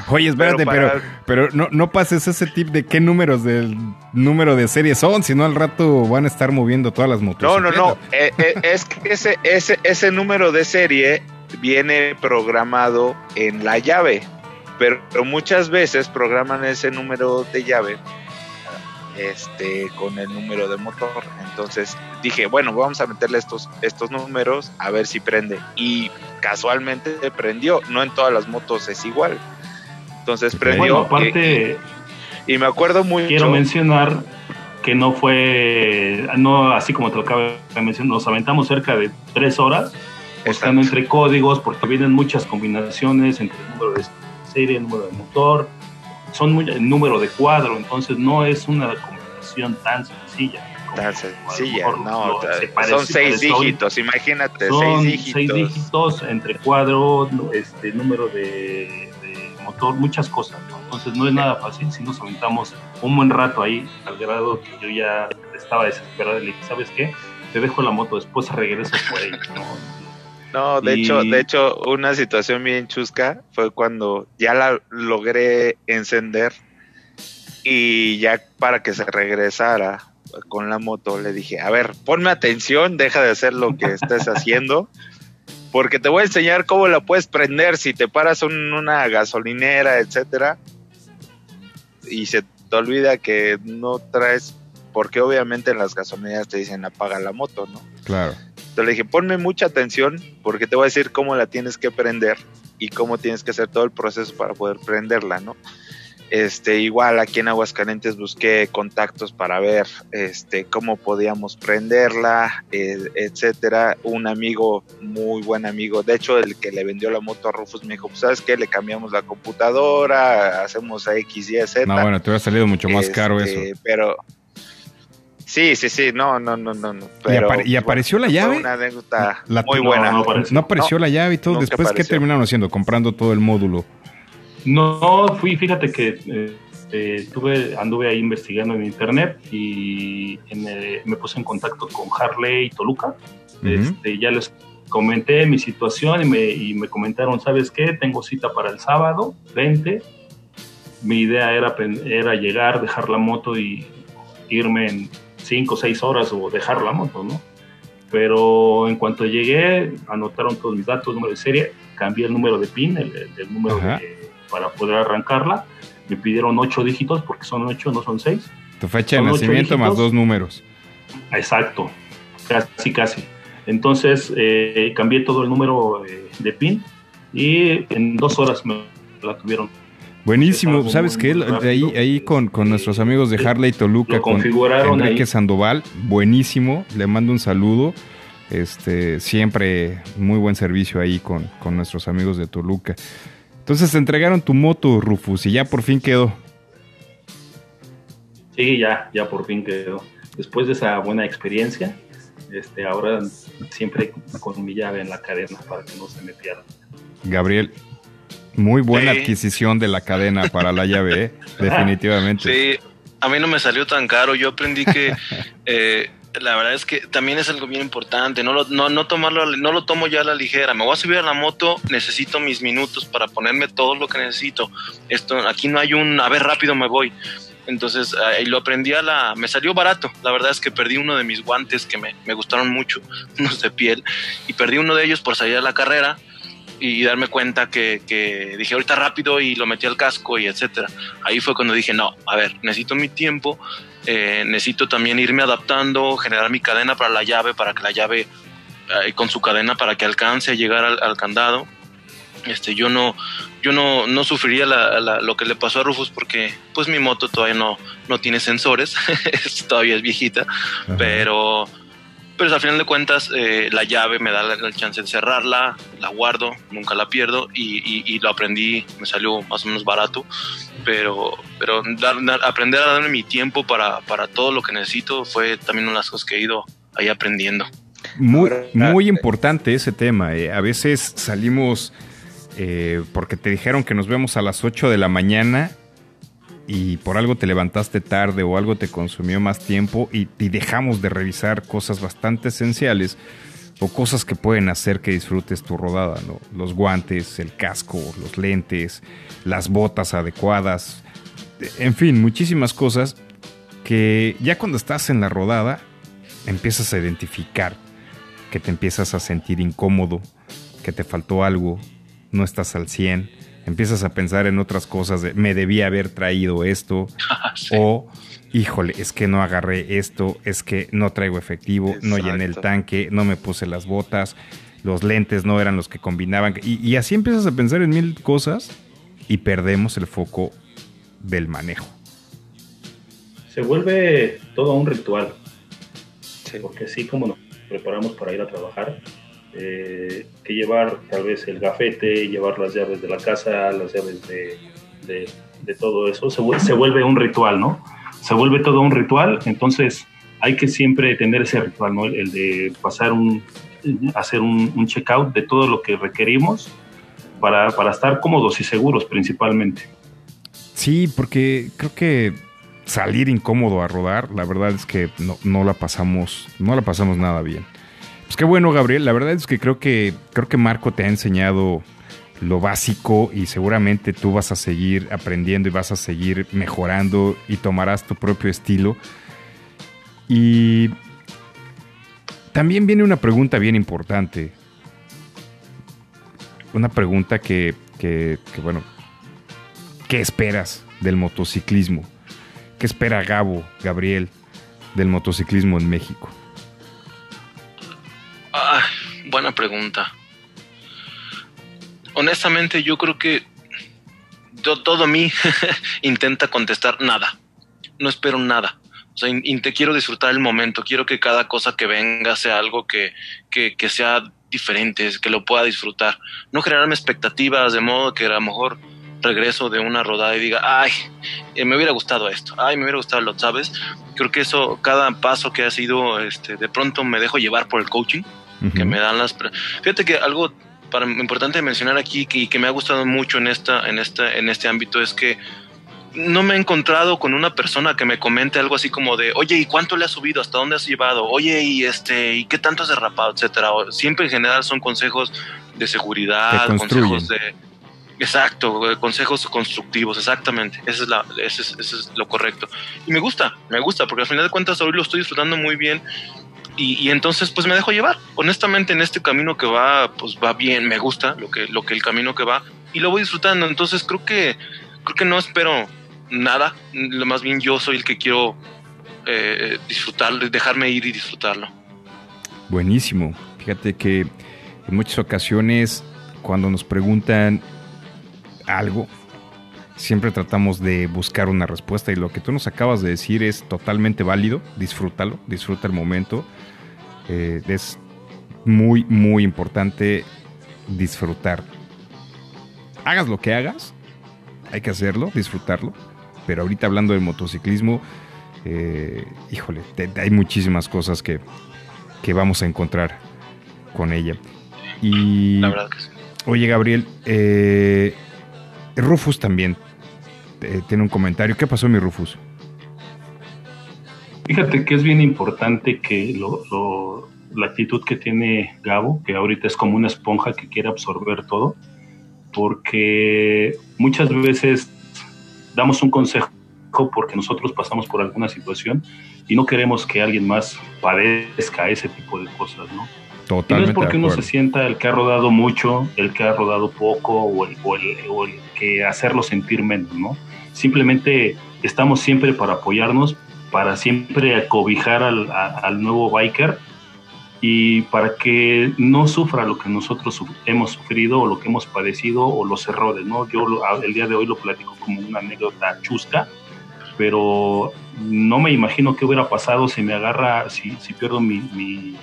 Oye, espérate, pero, pero, no, no, pases ese tip de qué números del número de serie son, si no al rato van a estar moviendo todas las motos. No, no, no, eh, eh, es que ese, ese, ese número de serie viene programado en la llave pero, muchas veces programan ese número de llave este con el número de motor. Entonces dije bueno vamos a meterle estos estos números a ver si prende y casualmente prendió no en todas las motos es igual. Entonces prendió aparte y, me acuerdo muy quiero mencionar que no fue no así como te lo acabo de mencionar nos aventamos cerca de tres horas buscando entre códigos porque vienen muchas combinaciones entre el número de serie, el número de motor, son muy, el número de cuadro, entonces no es una combinación tan sencilla tan sencilla, no, son seis dígitos, imagínate, seis dígitos. Seis dígitos entre cuadro, este número de, motor, muchas cosas, entonces no es nada fácil si nos aventamos un buen rato ahí, al grado que yo ya estaba desesperado y le dije, ¿sabes qué? Te dejo la moto, después regresas por ahí, ¿no? De hecho, de hecho, una situación bien chusca fue cuando ya la logré encender y ya para que se regresara con la moto le dije, a ver, ponme atención, deja de hacer lo que estés haciendo, porque te voy a enseñar cómo la puedes prender si te paras en una gasolinera, etcétera, y se te olvida que no traes, porque obviamente en las gasolineras te dicen apaga la moto, ¿no? Claro. Entonces le dije, ponme mucha atención, porque te voy a decir cómo la tienes que prender y cómo tienes que hacer todo el proceso para poder prenderla, ¿no? Este, igual aquí en Aguascalientes busqué contactos para ver este, cómo podíamos prenderla, eh, etcétera. Un amigo, muy buen amigo, de hecho, el que le vendió la moto a Rufus me dijo: pues, ¿Sabes qué? Le cambiamos la computadora, hacemos a X, Y, Z. No, bueno, te hubiera salido mucho más caro este, eso. Pero. Sí, sí, sí, no, no, no, no. ¿Y, apareció la llave? Una anécdota muy buena. No, apareció, la llave y todo. Después, ¿qué terminaron haciendo? Comprando todo el módulo. No, fui, fíjate que eh, anduve ahí investigando en internet y me puse en contacto con Harley y Toluca. este, ya les comenté mi situación y me, y me, comentaron, ¿sabes qué? Tengo cita para el sábado, 20. Mi idea era, era llegar, dejar la moto y irme en 5 o 6 horas o dejar la moto, ¿no? Pero en cuanto llegué, anotaron todos mis datos, número de serie, cambié el número de PIN, el, número de para poder arrancarla. Me pidieron ocho dígitos porque son ocho, no son seis. Tu fecha de nacimiento más dos números. Exacto, casi, casi. Entonces eh, cambié todo el número eh, de PIN y en dos horas me la tuvieron. Buenísimo, ¿sabes qué? Ahí, ahí con, con, nuestros amigos de Harley Toluca, con Enrique Sandoval, buenísimo, le mando un saludo. Este, siempre muy buen servicio ahí con, con nuestros amigos de Toluca. Entonces te entregaron tu moto, Rufus, y ya por fin quedó. Sí, ya, ya por fin quedó. Después de esa buena experiencia, este, ahora siempre con mi llave en la cadena para que no se me pierda. Gabriel, muy buena adquisición de la cadena para la llave, ¿eh? definitivamente. Sí, a mí no me salió tan caro. Yo aprendí que eh, la verdad es que también es algo bien importante, no lo, no, no tomarlo, no lo tomo ya a la ligera, me voy a subir a la moto, necesito mis minutos para ponerme todo lo que necesito, esto, aquí no hay un, a ver rápido me voy, entonces ahí lo aprendí a la, me salió barato, la verdad es que perdí uno de mis guantes que me, me gustaron mucho, unos de piel, y perdí uno de ellos por salir a la carrera, y darme cuenta que, que, dije ahorita rápido y lo metí al casco y etcétera. Ahí fue cuando dije, no, a ver, necesito mi tiempo, eh, necesito también irme adaptando, generar mi cadena para la llave, para que la llave eh, con su cadena para que alcance a llegar al, candado. Este, yo no, yo no, no sufriría lo que le pasó a Rufus porque pues mi moto todavía no, no tiene sensores, todavía es viejita, pero pero al final de cuentas eh, la llave me da la, chance de cerrarla, la guardo, nunca la pierdo y, lo aprendí, me salió más o menos barato, pero, pero aprender a darme mi tiempo para, todo lo que necesito fue también una de las cosas que he ido ahí aprendiendo. Muy, muy importante ese tema. Eh. A veces salimos eh, porque te dijeron que nos vemos a las 8 de la mañana y por algo te levantaste tarde o algo te consumió más tiempo y, dejamos de revisar cosas bastante esenciales o cosas que pueden hacer que disfrutes tu rodada. Los guantes, el casco, los lentes, las botas adecuadas, en fin, muchísimas cosas que ya cuando estás en la rodada empiezas a identificar, que te empiezas a sentir incómodo, que te faltó algo, no estás al 100 empiezas a pensar en otras cosas, de, me debía haber traído esto, o híjole, es que no agarré esto, es que no traigo efectivo, no llené el tanque, no me puse las botas, los lentes no eran los que combinaban, y, así empiezas a pensar en mil cosas y perdemos el foco del manejo. Se vuelve todo un ritual, porque así como nos preparamos para ir a trabajar, eh, que llevar tal vez el gafete, llevar las llaves de la casa, las llaves de, de, todo eso, se, se, vuelve un ritual, ¿no? Se vuelve todo un ritual, entonces hay que siempre tener ese ritual, ¿no? El de pasar un, hacer un, un check-out de todo lo que requerimos para, para estar cómodos y seguros principalmente. Sí, porque creo que salir incómodo a rodar, la verdad es que no, no, la pasamos, no la pasamos nada bien. Pues qué bueno, Gabriel. La verdad es que creo que creo que Marco te ha enseñado lo básico y seguramente tú vas a seguir aprendiendo y vas a seguir mejorando y tomarás tu propio estilo. Y también viene una pregunta bien importante. Una pregunta que, que, que bueno, ¿qué esperas del motociclismo? ¿Qué espera Gabo, Gabriel, del motociclismo en México? Ah, buena pregunta. Honestamente, yo creo que todo, todo mí intenta contestar nada. No espero nada. O sea, te quiero disfrutar el momento. Quiero que cada cosa que venga sea algo que, que, que sea diferente, que lo pueda disfrutar. No generarme expectativas de modo que a lo mejor regreso de una rodada y diga, ay, eh, me hubiera gustado esto, ay, me hubiera gustado lo, ¿sabes? Creo que eso, cada paso que ha sido, este, de pronto me dejo llevar por el coaching, uh -huh. que me dan las... Fíjate que algo para, importante mencionar aquí que, que me ha gustado mucho en, esta, en, esta, en este ámbito es que no me he encontrado con una persona que me comente algo así como de, oye, ¿y cuánto le has subido? ¿Hasta dónde has llevado? Oye, ¿y este, y qué tanto has derrapado? Etcétera. Siempre en general son consejos de seguridad, consejos de, Exacto, consejos constructivos, exactamente. Eso es, la, ese es, ese es lo correcto. Y me gusta, me gusta, porque al final de cuentas hoy lo estoy disfrutando muy bien. Y, entonces pues me dejo llevar. Honestamente en este camino que va, pues va bien, me gusta lo que, lo que el camino que va y lo voy disfrutando. Entonces creo que, creo que no espero nada. Lo más bien yo soy el que quiero eh, disfrutarlo, dejarme ir y disfrutarlo. Buenísimo. Fíjate que en muchas ocasiones cuando nos preguntan algo, siempre tratamos de buscar una respuesta y lo que tú nos acabas de decir es totalmente válido, disfrútalo, disfruta el momento. Eh, es muy, muy importante disfrutar. Hagas lo que hagas, hay que hacerlo, disfrutarlo, pero ahorita hablando del motociclismo, eh, híjole, te, hay muchísimas cosas que, que vamos a encontrar con ella. Y, La verdad que sí. Oye, Gabriel, eh, Rufus también eh, tiene un comentario. ¿Qué pasó, mi Rufus? Fíjate que es bien importante que lo, lo, la actitud que tiene Gabo, que ahorita es como una esponja que quiere absorber todo, porque muchas veces damos un consejo porque nosotros pasamos por alguna situación y no queremos que alguien más padezca ese tipo de cosas, ¿no? Totalmente y no es porque uno se sienta el que ha rodado mucho, el que ha rodado poco o el, o el, o el que hacerlo sentir menos, ¿no? Simplemente estamos siempre para apoyarnos, para siempre acobijar al, a, al nuevo biker y para que no sufra lo que nosotros hemos sufrido o lo que hemos padecido o los errores, ¿no? Yo el día de hoy lo platico como una anécdota chusca, pero no me imagino qué hubiera pasado si me agarra, si, si pierdo mi, mi,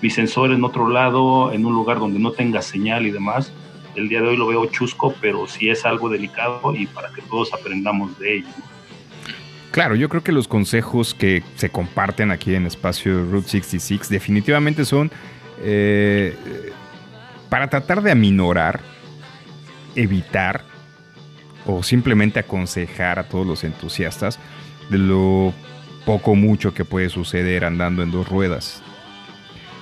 mi sensor en otro lado, en un lugar donde no tenga señal y demás. El día de hoy lo veo chusco, pero sí es algo delicado y para que todos aprendamos de ello. Claro, yo creo que los consejos que se comparten aquí en espacio Route 66 definitivamente son eh, para tratar de aminorar, evitar o simplemente aconsejar a todos los entusiastas de lo poco mucho que puede suceder andando en dos ruedas.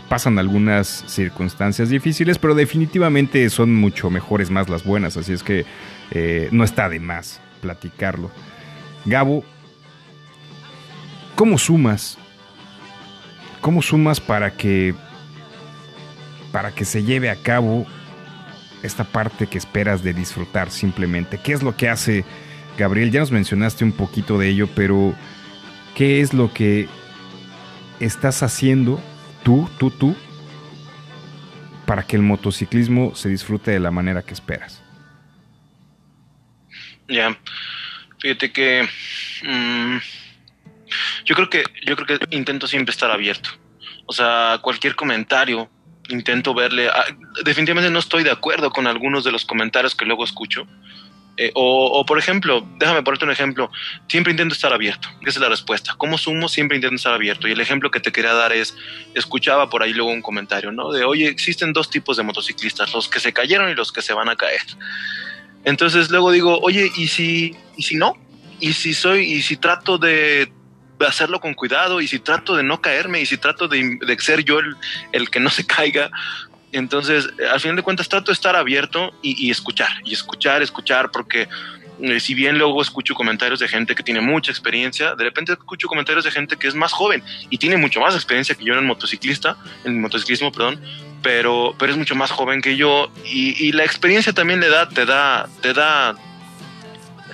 Pasan algunas circunstancias difíciles, pero definitivamente son mucho mejores más las buenas, así es que eh, no está de más platicarlo. Gabo, ¿cómo sumas? ¿Cómo sumas para que para que se lleve a cabo esta parte que esperas de disfrutar simplemente? ¿Qué es lo que hace Gabriel? Ya nos mencionaste un poquito de ello, pero ¿qué es lo que estás haciendo tú, tú, tú, para que el motociclismo se disfrute de la manera que esperas? Ya, fíjate que mmm, yo creo que yo creo que intento siempre estar abierto. O sea, cualquier comentario intento verle. A, definitivamente no estoy de acuerdo con algunos de los comentarios que luego escucho, Eh, o, por ejemplo, déjame ponerte un ejemplo, siempre intento estar abierto, esa es la respuesta. ¿Cómo sumo? Siempre intento estar abierto. Y el ejemplo que te quería dar es, escuchaba por ahí luego un comentario, ¿no? De, oye, existen dos tipos de motociclistas, los que se cayeron y los que se van a caer. Entonces luego digo, oye, ¿y si, y si no? ¿Y si soy, y si trato de hacerlo con cuidado y si trato de no caerme y si trato de, ser yo el, el, que no se caiga, entonces, al final de cuentas, trato de estar abierto y, escuchar, y escuchar, escuchar, porque eh, si bien luego escucho comentarios de gente que tiene mucha experiencia, de repente escucho comentarios de gente que es más joven y tiene mucho más experiencia que yo en el motociclista, en motociclismo, perdón, pero, pero es mucho más joven que yo y, la experiencia también le da, te da, te da,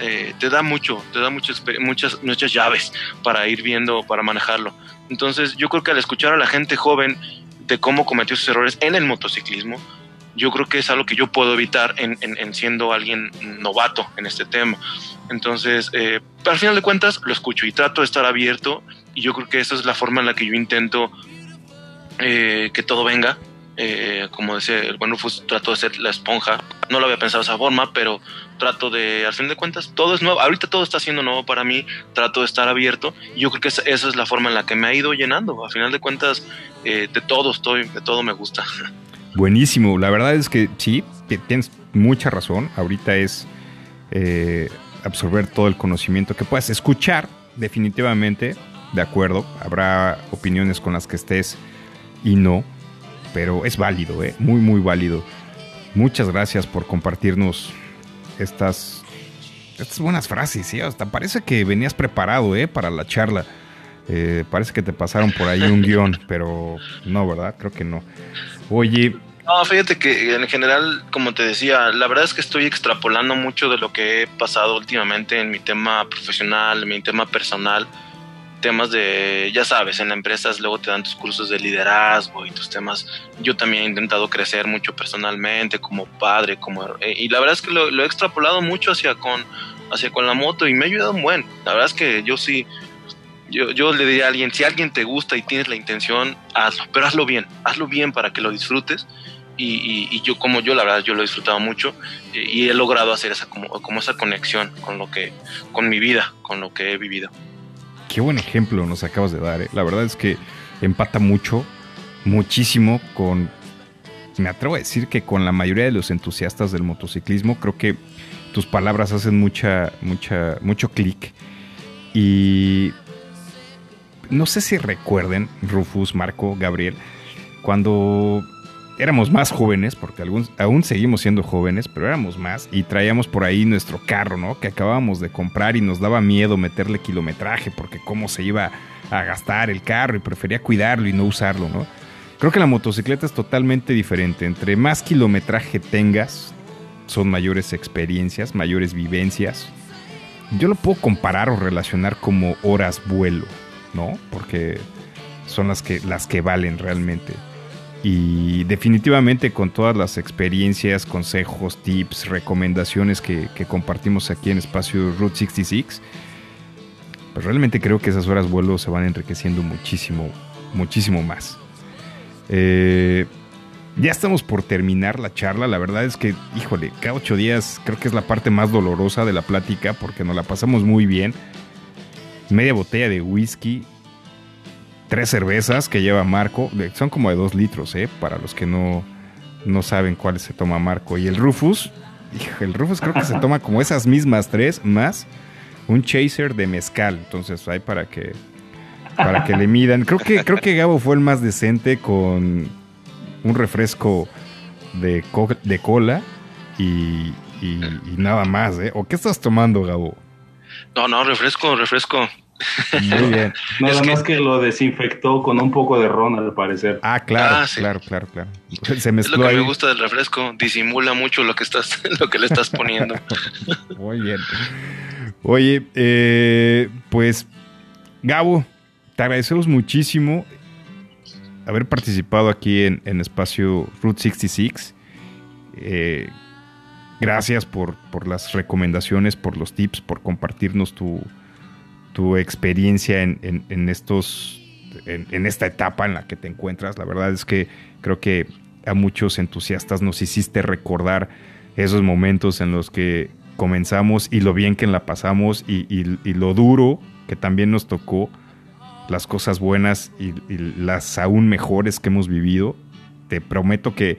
eh, te da mucho, te da muchas, muchas, muchas llaves para ir viendo, para manejarlo. Entonces, yo creo que al escuchar a la gente joven de cómo cometió sus errores en el motociclismo, yo creo que es algo que yo puedo evitar en, siendo alguien novato en este tema. Entonces, eh, al final de cuentas, lo escucho y trato de estar abierto y yo creo que esa es la forma en la que yo intento eh, que todo venga. Eh, como decía el buen Rufus, trato de ser la esponja. No lo había pensado de esa forma, pero trato de, al fin de cuentas, todo es nuevo. Ahorita todo está siendo nuevo para mí, trato de estar abierto. Y yo creo que esa, es la forma en la que me ha ido llenando. Al final de cuentas, eh, de todo estoy, de todo me gusta. Buenísimo, la verdad es que sí, tienes mucha razón. Ahorita es eh, absorber todo el conocimiento que puedas escuchar, definitivamente, de acuerdo. Habrá opiniones con las que estés y no, pero es válido, ¿eh? muy, muy válido. Muchas gracias por compartirnos estas, estas buenas frases, ¿sí? Hasta parece que venías preparado, ¿eh? Para la charla. Eh, parece que te pasaron por ahí un guion, pero no, ¿verdad? Creo que no. Oye. No, fíjate que en general, como te decía, la verdad es que estoy extrapolando mucho de lo que he pasado últimamente en mi tema profesional, en mi tema personal temas de, ya sabes, en las empresas luego te dan tus cursos de liderazgo y tus temas. Yo también he intentado crecer mucho personalmente, como padre, como... Eh, y la verdad es que lo, he extrapolado mucho hacia con, hacia con la moto y me ha ayudado un buen. La verdad es que yo sí, yo, yo le diría a alguien, si alguien te gusta y tienes la intención, hazlo, pero hazlo bien, hazlo bien para que lo disfrutes. Y, yo como yo la verdad yo lo he disfrutado mucho y, he logrado hacer esa como, como esa conexión con lo que con mi vida con lo que he vivido qué buen ejemplo nos acabas de dar. ¿eh? La verdad es que empata mucho, muchísimo con, me atrevo a decir que con la mayoría de los entusiastas del motociclismo, creo que tus palabras hacen mucha, mucha, mucho clic. Y no sé si recuerden, Rufus, Marco, Gabriel, cuando éramos más jóvenes, porque aún seguimos siendo jóvenes, pero éramos más, y traíamos por ahí nuestro carro, ¿no? Que acabábamos de comprar y nos daba miedo meterle kilometraje, porque cómo se iba a gastar el carro y prefería cuidarlo y no usarlo, ¿no? Creo que la motocicleta es totalmente diferente. Entre más kilometraje tengas, son mayores experiencias, mayores vivencias. Yo lo puedo comparar o relacionar como horas vuelo, ¿no? Porque son las que, las que valen realmente. Y definitivamente con todas las experiencias, consejos, tips, recomendaciones que, compartimos aquí en Espacio Route 66, pues realmente creo que esas horas vuelo se van enriqueciendo muchísimo, muchísimo más. Eh, ya estamos por terminar la charla. La verdad es que, híjole, cada ocho días creo que es la parte más dolorosa de la plática porque nos la pasamos muy bien. Media botella de whisky, tres cervezas que lleva Marco. Son como de dos litros, ¿eh? Para los que no, no saben cuáles se toma Marco. Y el Rufus, el Rufus creo que se toma como esas mismas tres, más un chaser de mezcal. Entonces, hay para que para que le midan. Creo que, creo que Gabo fue el más decente con un refresco de, de cola y, y, nada más, ¿eh? ¿O qué estás tomando, Gabo? No, no, refresco, refresco. Muy bien. Nada más que lo desinfectó con un poco de ron, al parecer. Ah, claro, ah, claro, claro, claro. Se mezcló es lo que me gusta del refresco. Disimula mucho lo que estás, lo que le estás poniendo. Muy bien. Oye, eh, pues, Gabo, te agradecemos muchísimo haber participado aquí en, en Espacio Route 66. Eh, gracias por, por las recomendaciones, por los tips, por compartirnos tu, tu experiencia en, estos, en, esta etapa en la que te encuentras. La verdad es que creo que a muchos entusiastas nos hiciste recordar esos momentos en los que comenzamos y lo bien que la pasamos y, lo duro que también nos tocó, las cosas buenas y, las aún mejores que hemos vivido. Te prometo que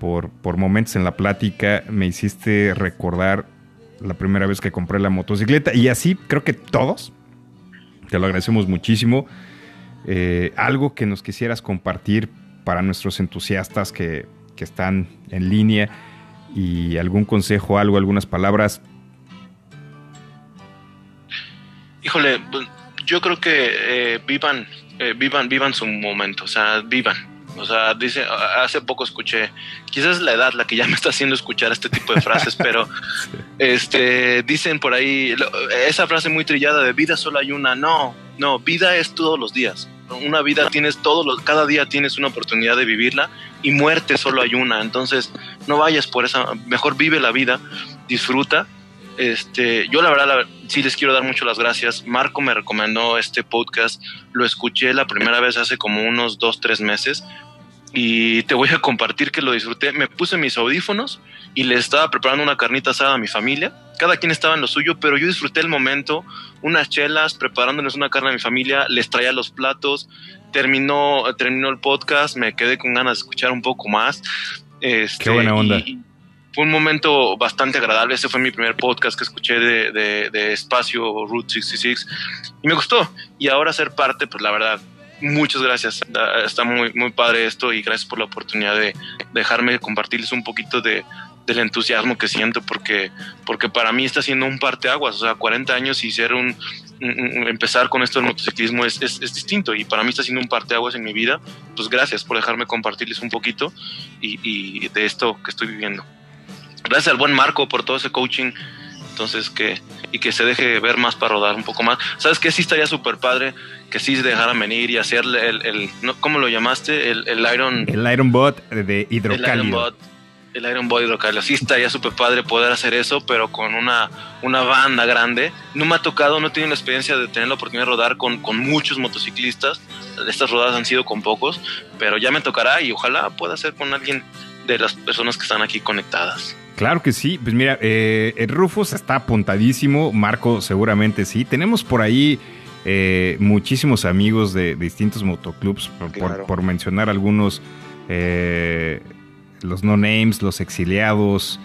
por, por momentos en la plática me hiciste recordar la primera vez que compré la motocicleta y así creo que todos. Te lo agradecemos muchísimo. Eh, algo que nos quisieras compartir para nuestros entusiastas que, que están en línea y algún consejo, algo, algunas palabras. Híjole, pues, yo creo que eh, vivan, eh, vivan, vivan su momento, o sea, vivan. O sea, dice, hace poco escuché, quizás es la edad la que ya me está haciendo escuchar este tipo de frases, pero este dicen por ahí esa frase muy trillada de vida solo hay una, no, no, vida es todos los días. Una vida tienes todos los, cada día tienes una oportunidad de vivirla y muerte solo hay una. Entonces, no vayas por esa, mejor vive la vida, disfruta. Este, yo la verdad, sí les quiero dar mucho las gracias. Marco me recomendó este podcast, lo escuché la primera vez hace como unos dos, tres meses y te voy a compartir que lo disfruté. Me puse mis audífonos y le estaba preparando una carnita asada a mi familia. Cada quien estaba en lo suyo, pero yo disfruté el momento, unas chelas, preparándoles una carne a mi familia, les traía los platos, terminó, terminó el podcast, me quedé con ganas de escuchar un poco más. Este, Qué buena onda. fue un momento bastante agradable. Ese fue mi primer podcast que escuché de, de, de Espacio Route 66 y me gustó. Y ahora ser parte, pues la verdad, muchas gracias. Está muy, muy padre esto y gracias por la oportunidad de dejarme compartirles un poquito de, del entusiasmo que siento porque, porque para mí está siendo un parteaguas, o sea, 40 años y ser un, empezar con esto del motociclismo es, es, distinto y para mí está siendo un parteaguas en mi vida. Pues gracias por dejarme compartirles un poquito y de esto que estoy viviendo. Gracias al buen Marco por todo ese coaching entonces que y que se deje ver más para rodar un poco más. ¿Sabes qué? Sí estaría súper padre que sí se dejaran venir y hacer el, el, ¿cómo lo llamaste? El, el Iron... El Iron Bot de hidrocálido. El Iron Bot, el Iron Bot hidrocálido. Sí estaría súper padre poder hacer eso, pero con una, una banda grande. No me ha tocado, no he tenido la experiencia de tener la oportunidad de rodar con, con muchos motociclistas. Estas rodadas han sido con pocos, pero ya me tocará y ojalá pueda ser con alguien de las personas que están aquí conectadas. Claro que sí. Pues mira, eh, el Rufus está apuntadísimo. Marco seguramente sí. Tenemos por ahí eh, muchísimos amigos de, distintos motoclubs, por, mencionar algunos. Eh, los no names, los exiliados,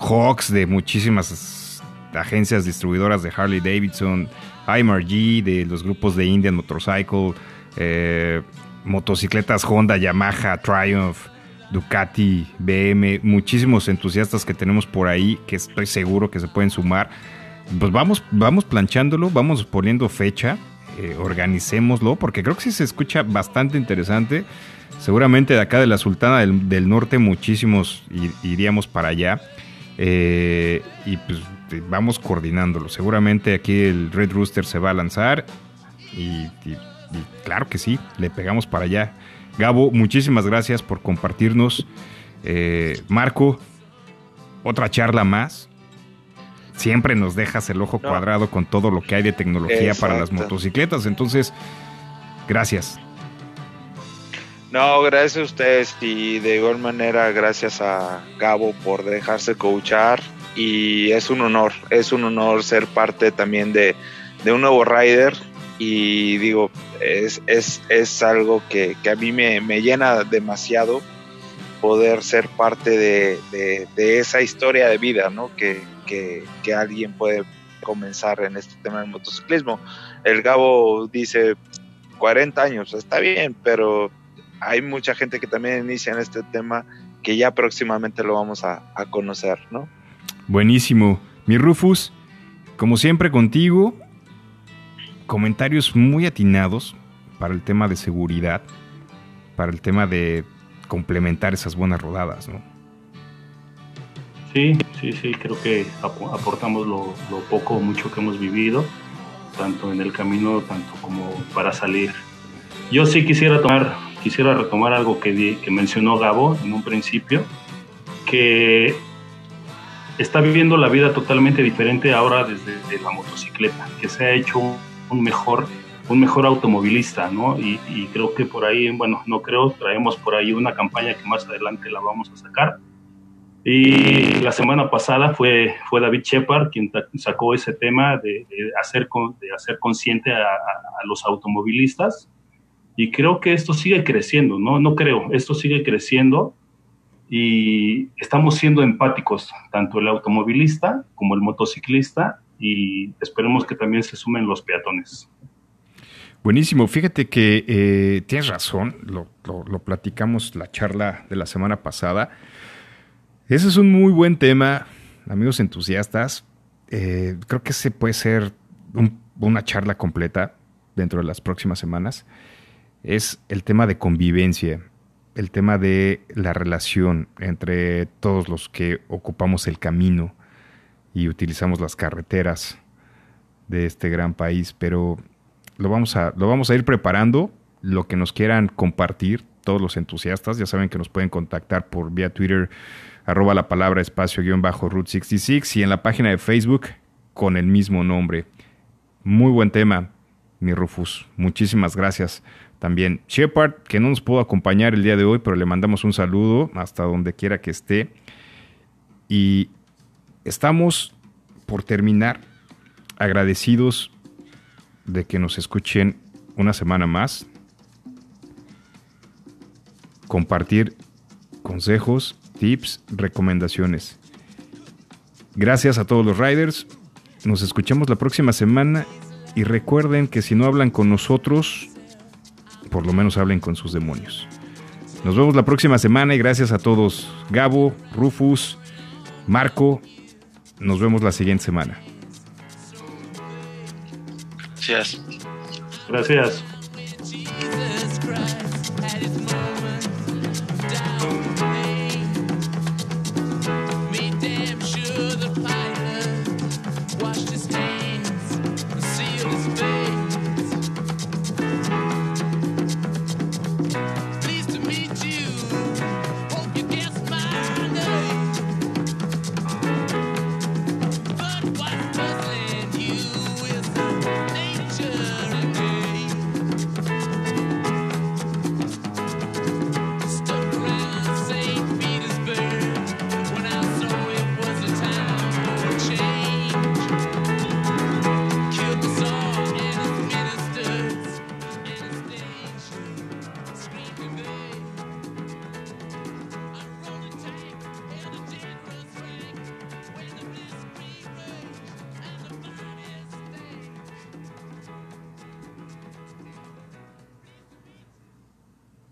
Hawks de muchísimas agencias distribuidoras de Harley Davidson, IMRG de los grupos de Indian Motorcycle, motocicletas Honda, Yamaha, Triumph. Ducati, BM, muchísimos entusiastas que tenemos por ahí que estoy seguro que se pueden sumar. Pues vamos, vamos planchándolo, vamos poniendo fecha, eh, organicémoslo, porque creo que sí se escucha bastante interesante. Seguramente de acá de la Sultana del, Norte muchísimos iríamos para allá. Eh, y pues vamos coordinándolo. Seguramente aquí el Red Rooster se va a lanzar. y claro que sí, le pegamos para allá. Gabo, muchísimas gracias por compartirnos. Eh, Marco, otra charla más. Siempre nos dejas el ojo cuadrado con todo lo que hay de tecnología para las motocicletas. Entonces, gracias. No, gracias a ustedes y de igual manera gracias a Gabo por dejarse coachar y es un honor, es un honor ser parte también de, de un nuevo rider y digo, es, es, es algo que, a mí me, llena demasiado poder ser parte de, esa historia de vida ¿no? que, alguien puede comenzar en este tema del motociclismo. El Gabo dice 40 años, está bien, pero hay mucha gente que también inicia en este tema que ya próximamente lo vamos a, a conocer, ¿no? Buenísimo. Mi Rufus, como siempre contigo, comentarios muy atinados para el tema de seguridad, para el tema de complementar esas buenas rodadas, ¿no? Sí, sí, sí, creo que aportamos lo, poco o mucho que hemos vivido, tanto en el camino, tanto como para salir. Yo sí quisiera tomar, quisiera retomar algo que, mencionó Gabo en un principio, que está viviendo la vida totalmente diferente ahora desde la motocicleta, que se ha hecho un mejor, un mejor automovilista, ¿no? Y, creo que por ahí, bueno, no creo, traemos por ahí una campaña que más adelante la vamos a sacar, Y la semana pasada fue, fue David Shepard quien sacó ese tema de, hacer, de hacer consciente a, los automovilistas. Y creo que esto sigue creciendo, ¿no? No creo, esto sigue creciendo y estamos siendo empáticos, tanto el automovilista como el motociclista, y esperemos que también se sumen los peatones. Buenísimo, fíjate que eh, tienes razón, lo, platicamos la charla de la semana pasada. Ese es un muy buen tema, amigos entusiastas. Eh, creo que ese puede ser una charla completa dentro de las próximas semanas. Es el tema de convivencia el tema de la relación entre todos los que ocupamos el camino y utilizamos las carreteras de este gran país, pero lo vamos a, lo vamos a ir preparando, lo que nos quieran compartir, todos los entusiastas, ya saben que nos pueden contactar por vía Twitter, arroba la palabra espacio guion bajo Route 66 y en la página de Facebook con el mismo nombre. Muy buen tema, mi Rufus. Muchísimas gracias también Shepard, que no nos pudo acompañar el día de hoy, pero le mandamos un saludo hasta donde quiera que esté. Y estamos por terminar agradecidos de que nos escuchen una semana más. Compartir consejos, tips, recomendaciones. Gracias a todos los riders. Nos escuchamos la próxima semana y recuerden que si no hablan con nosotros, por lo menos hablen con sus demonios. Nos vemos la próxima semana y gracias a todos. Gabo, Rufus, Marco, nos vemos la siguiente semana. Gracias. Gracias.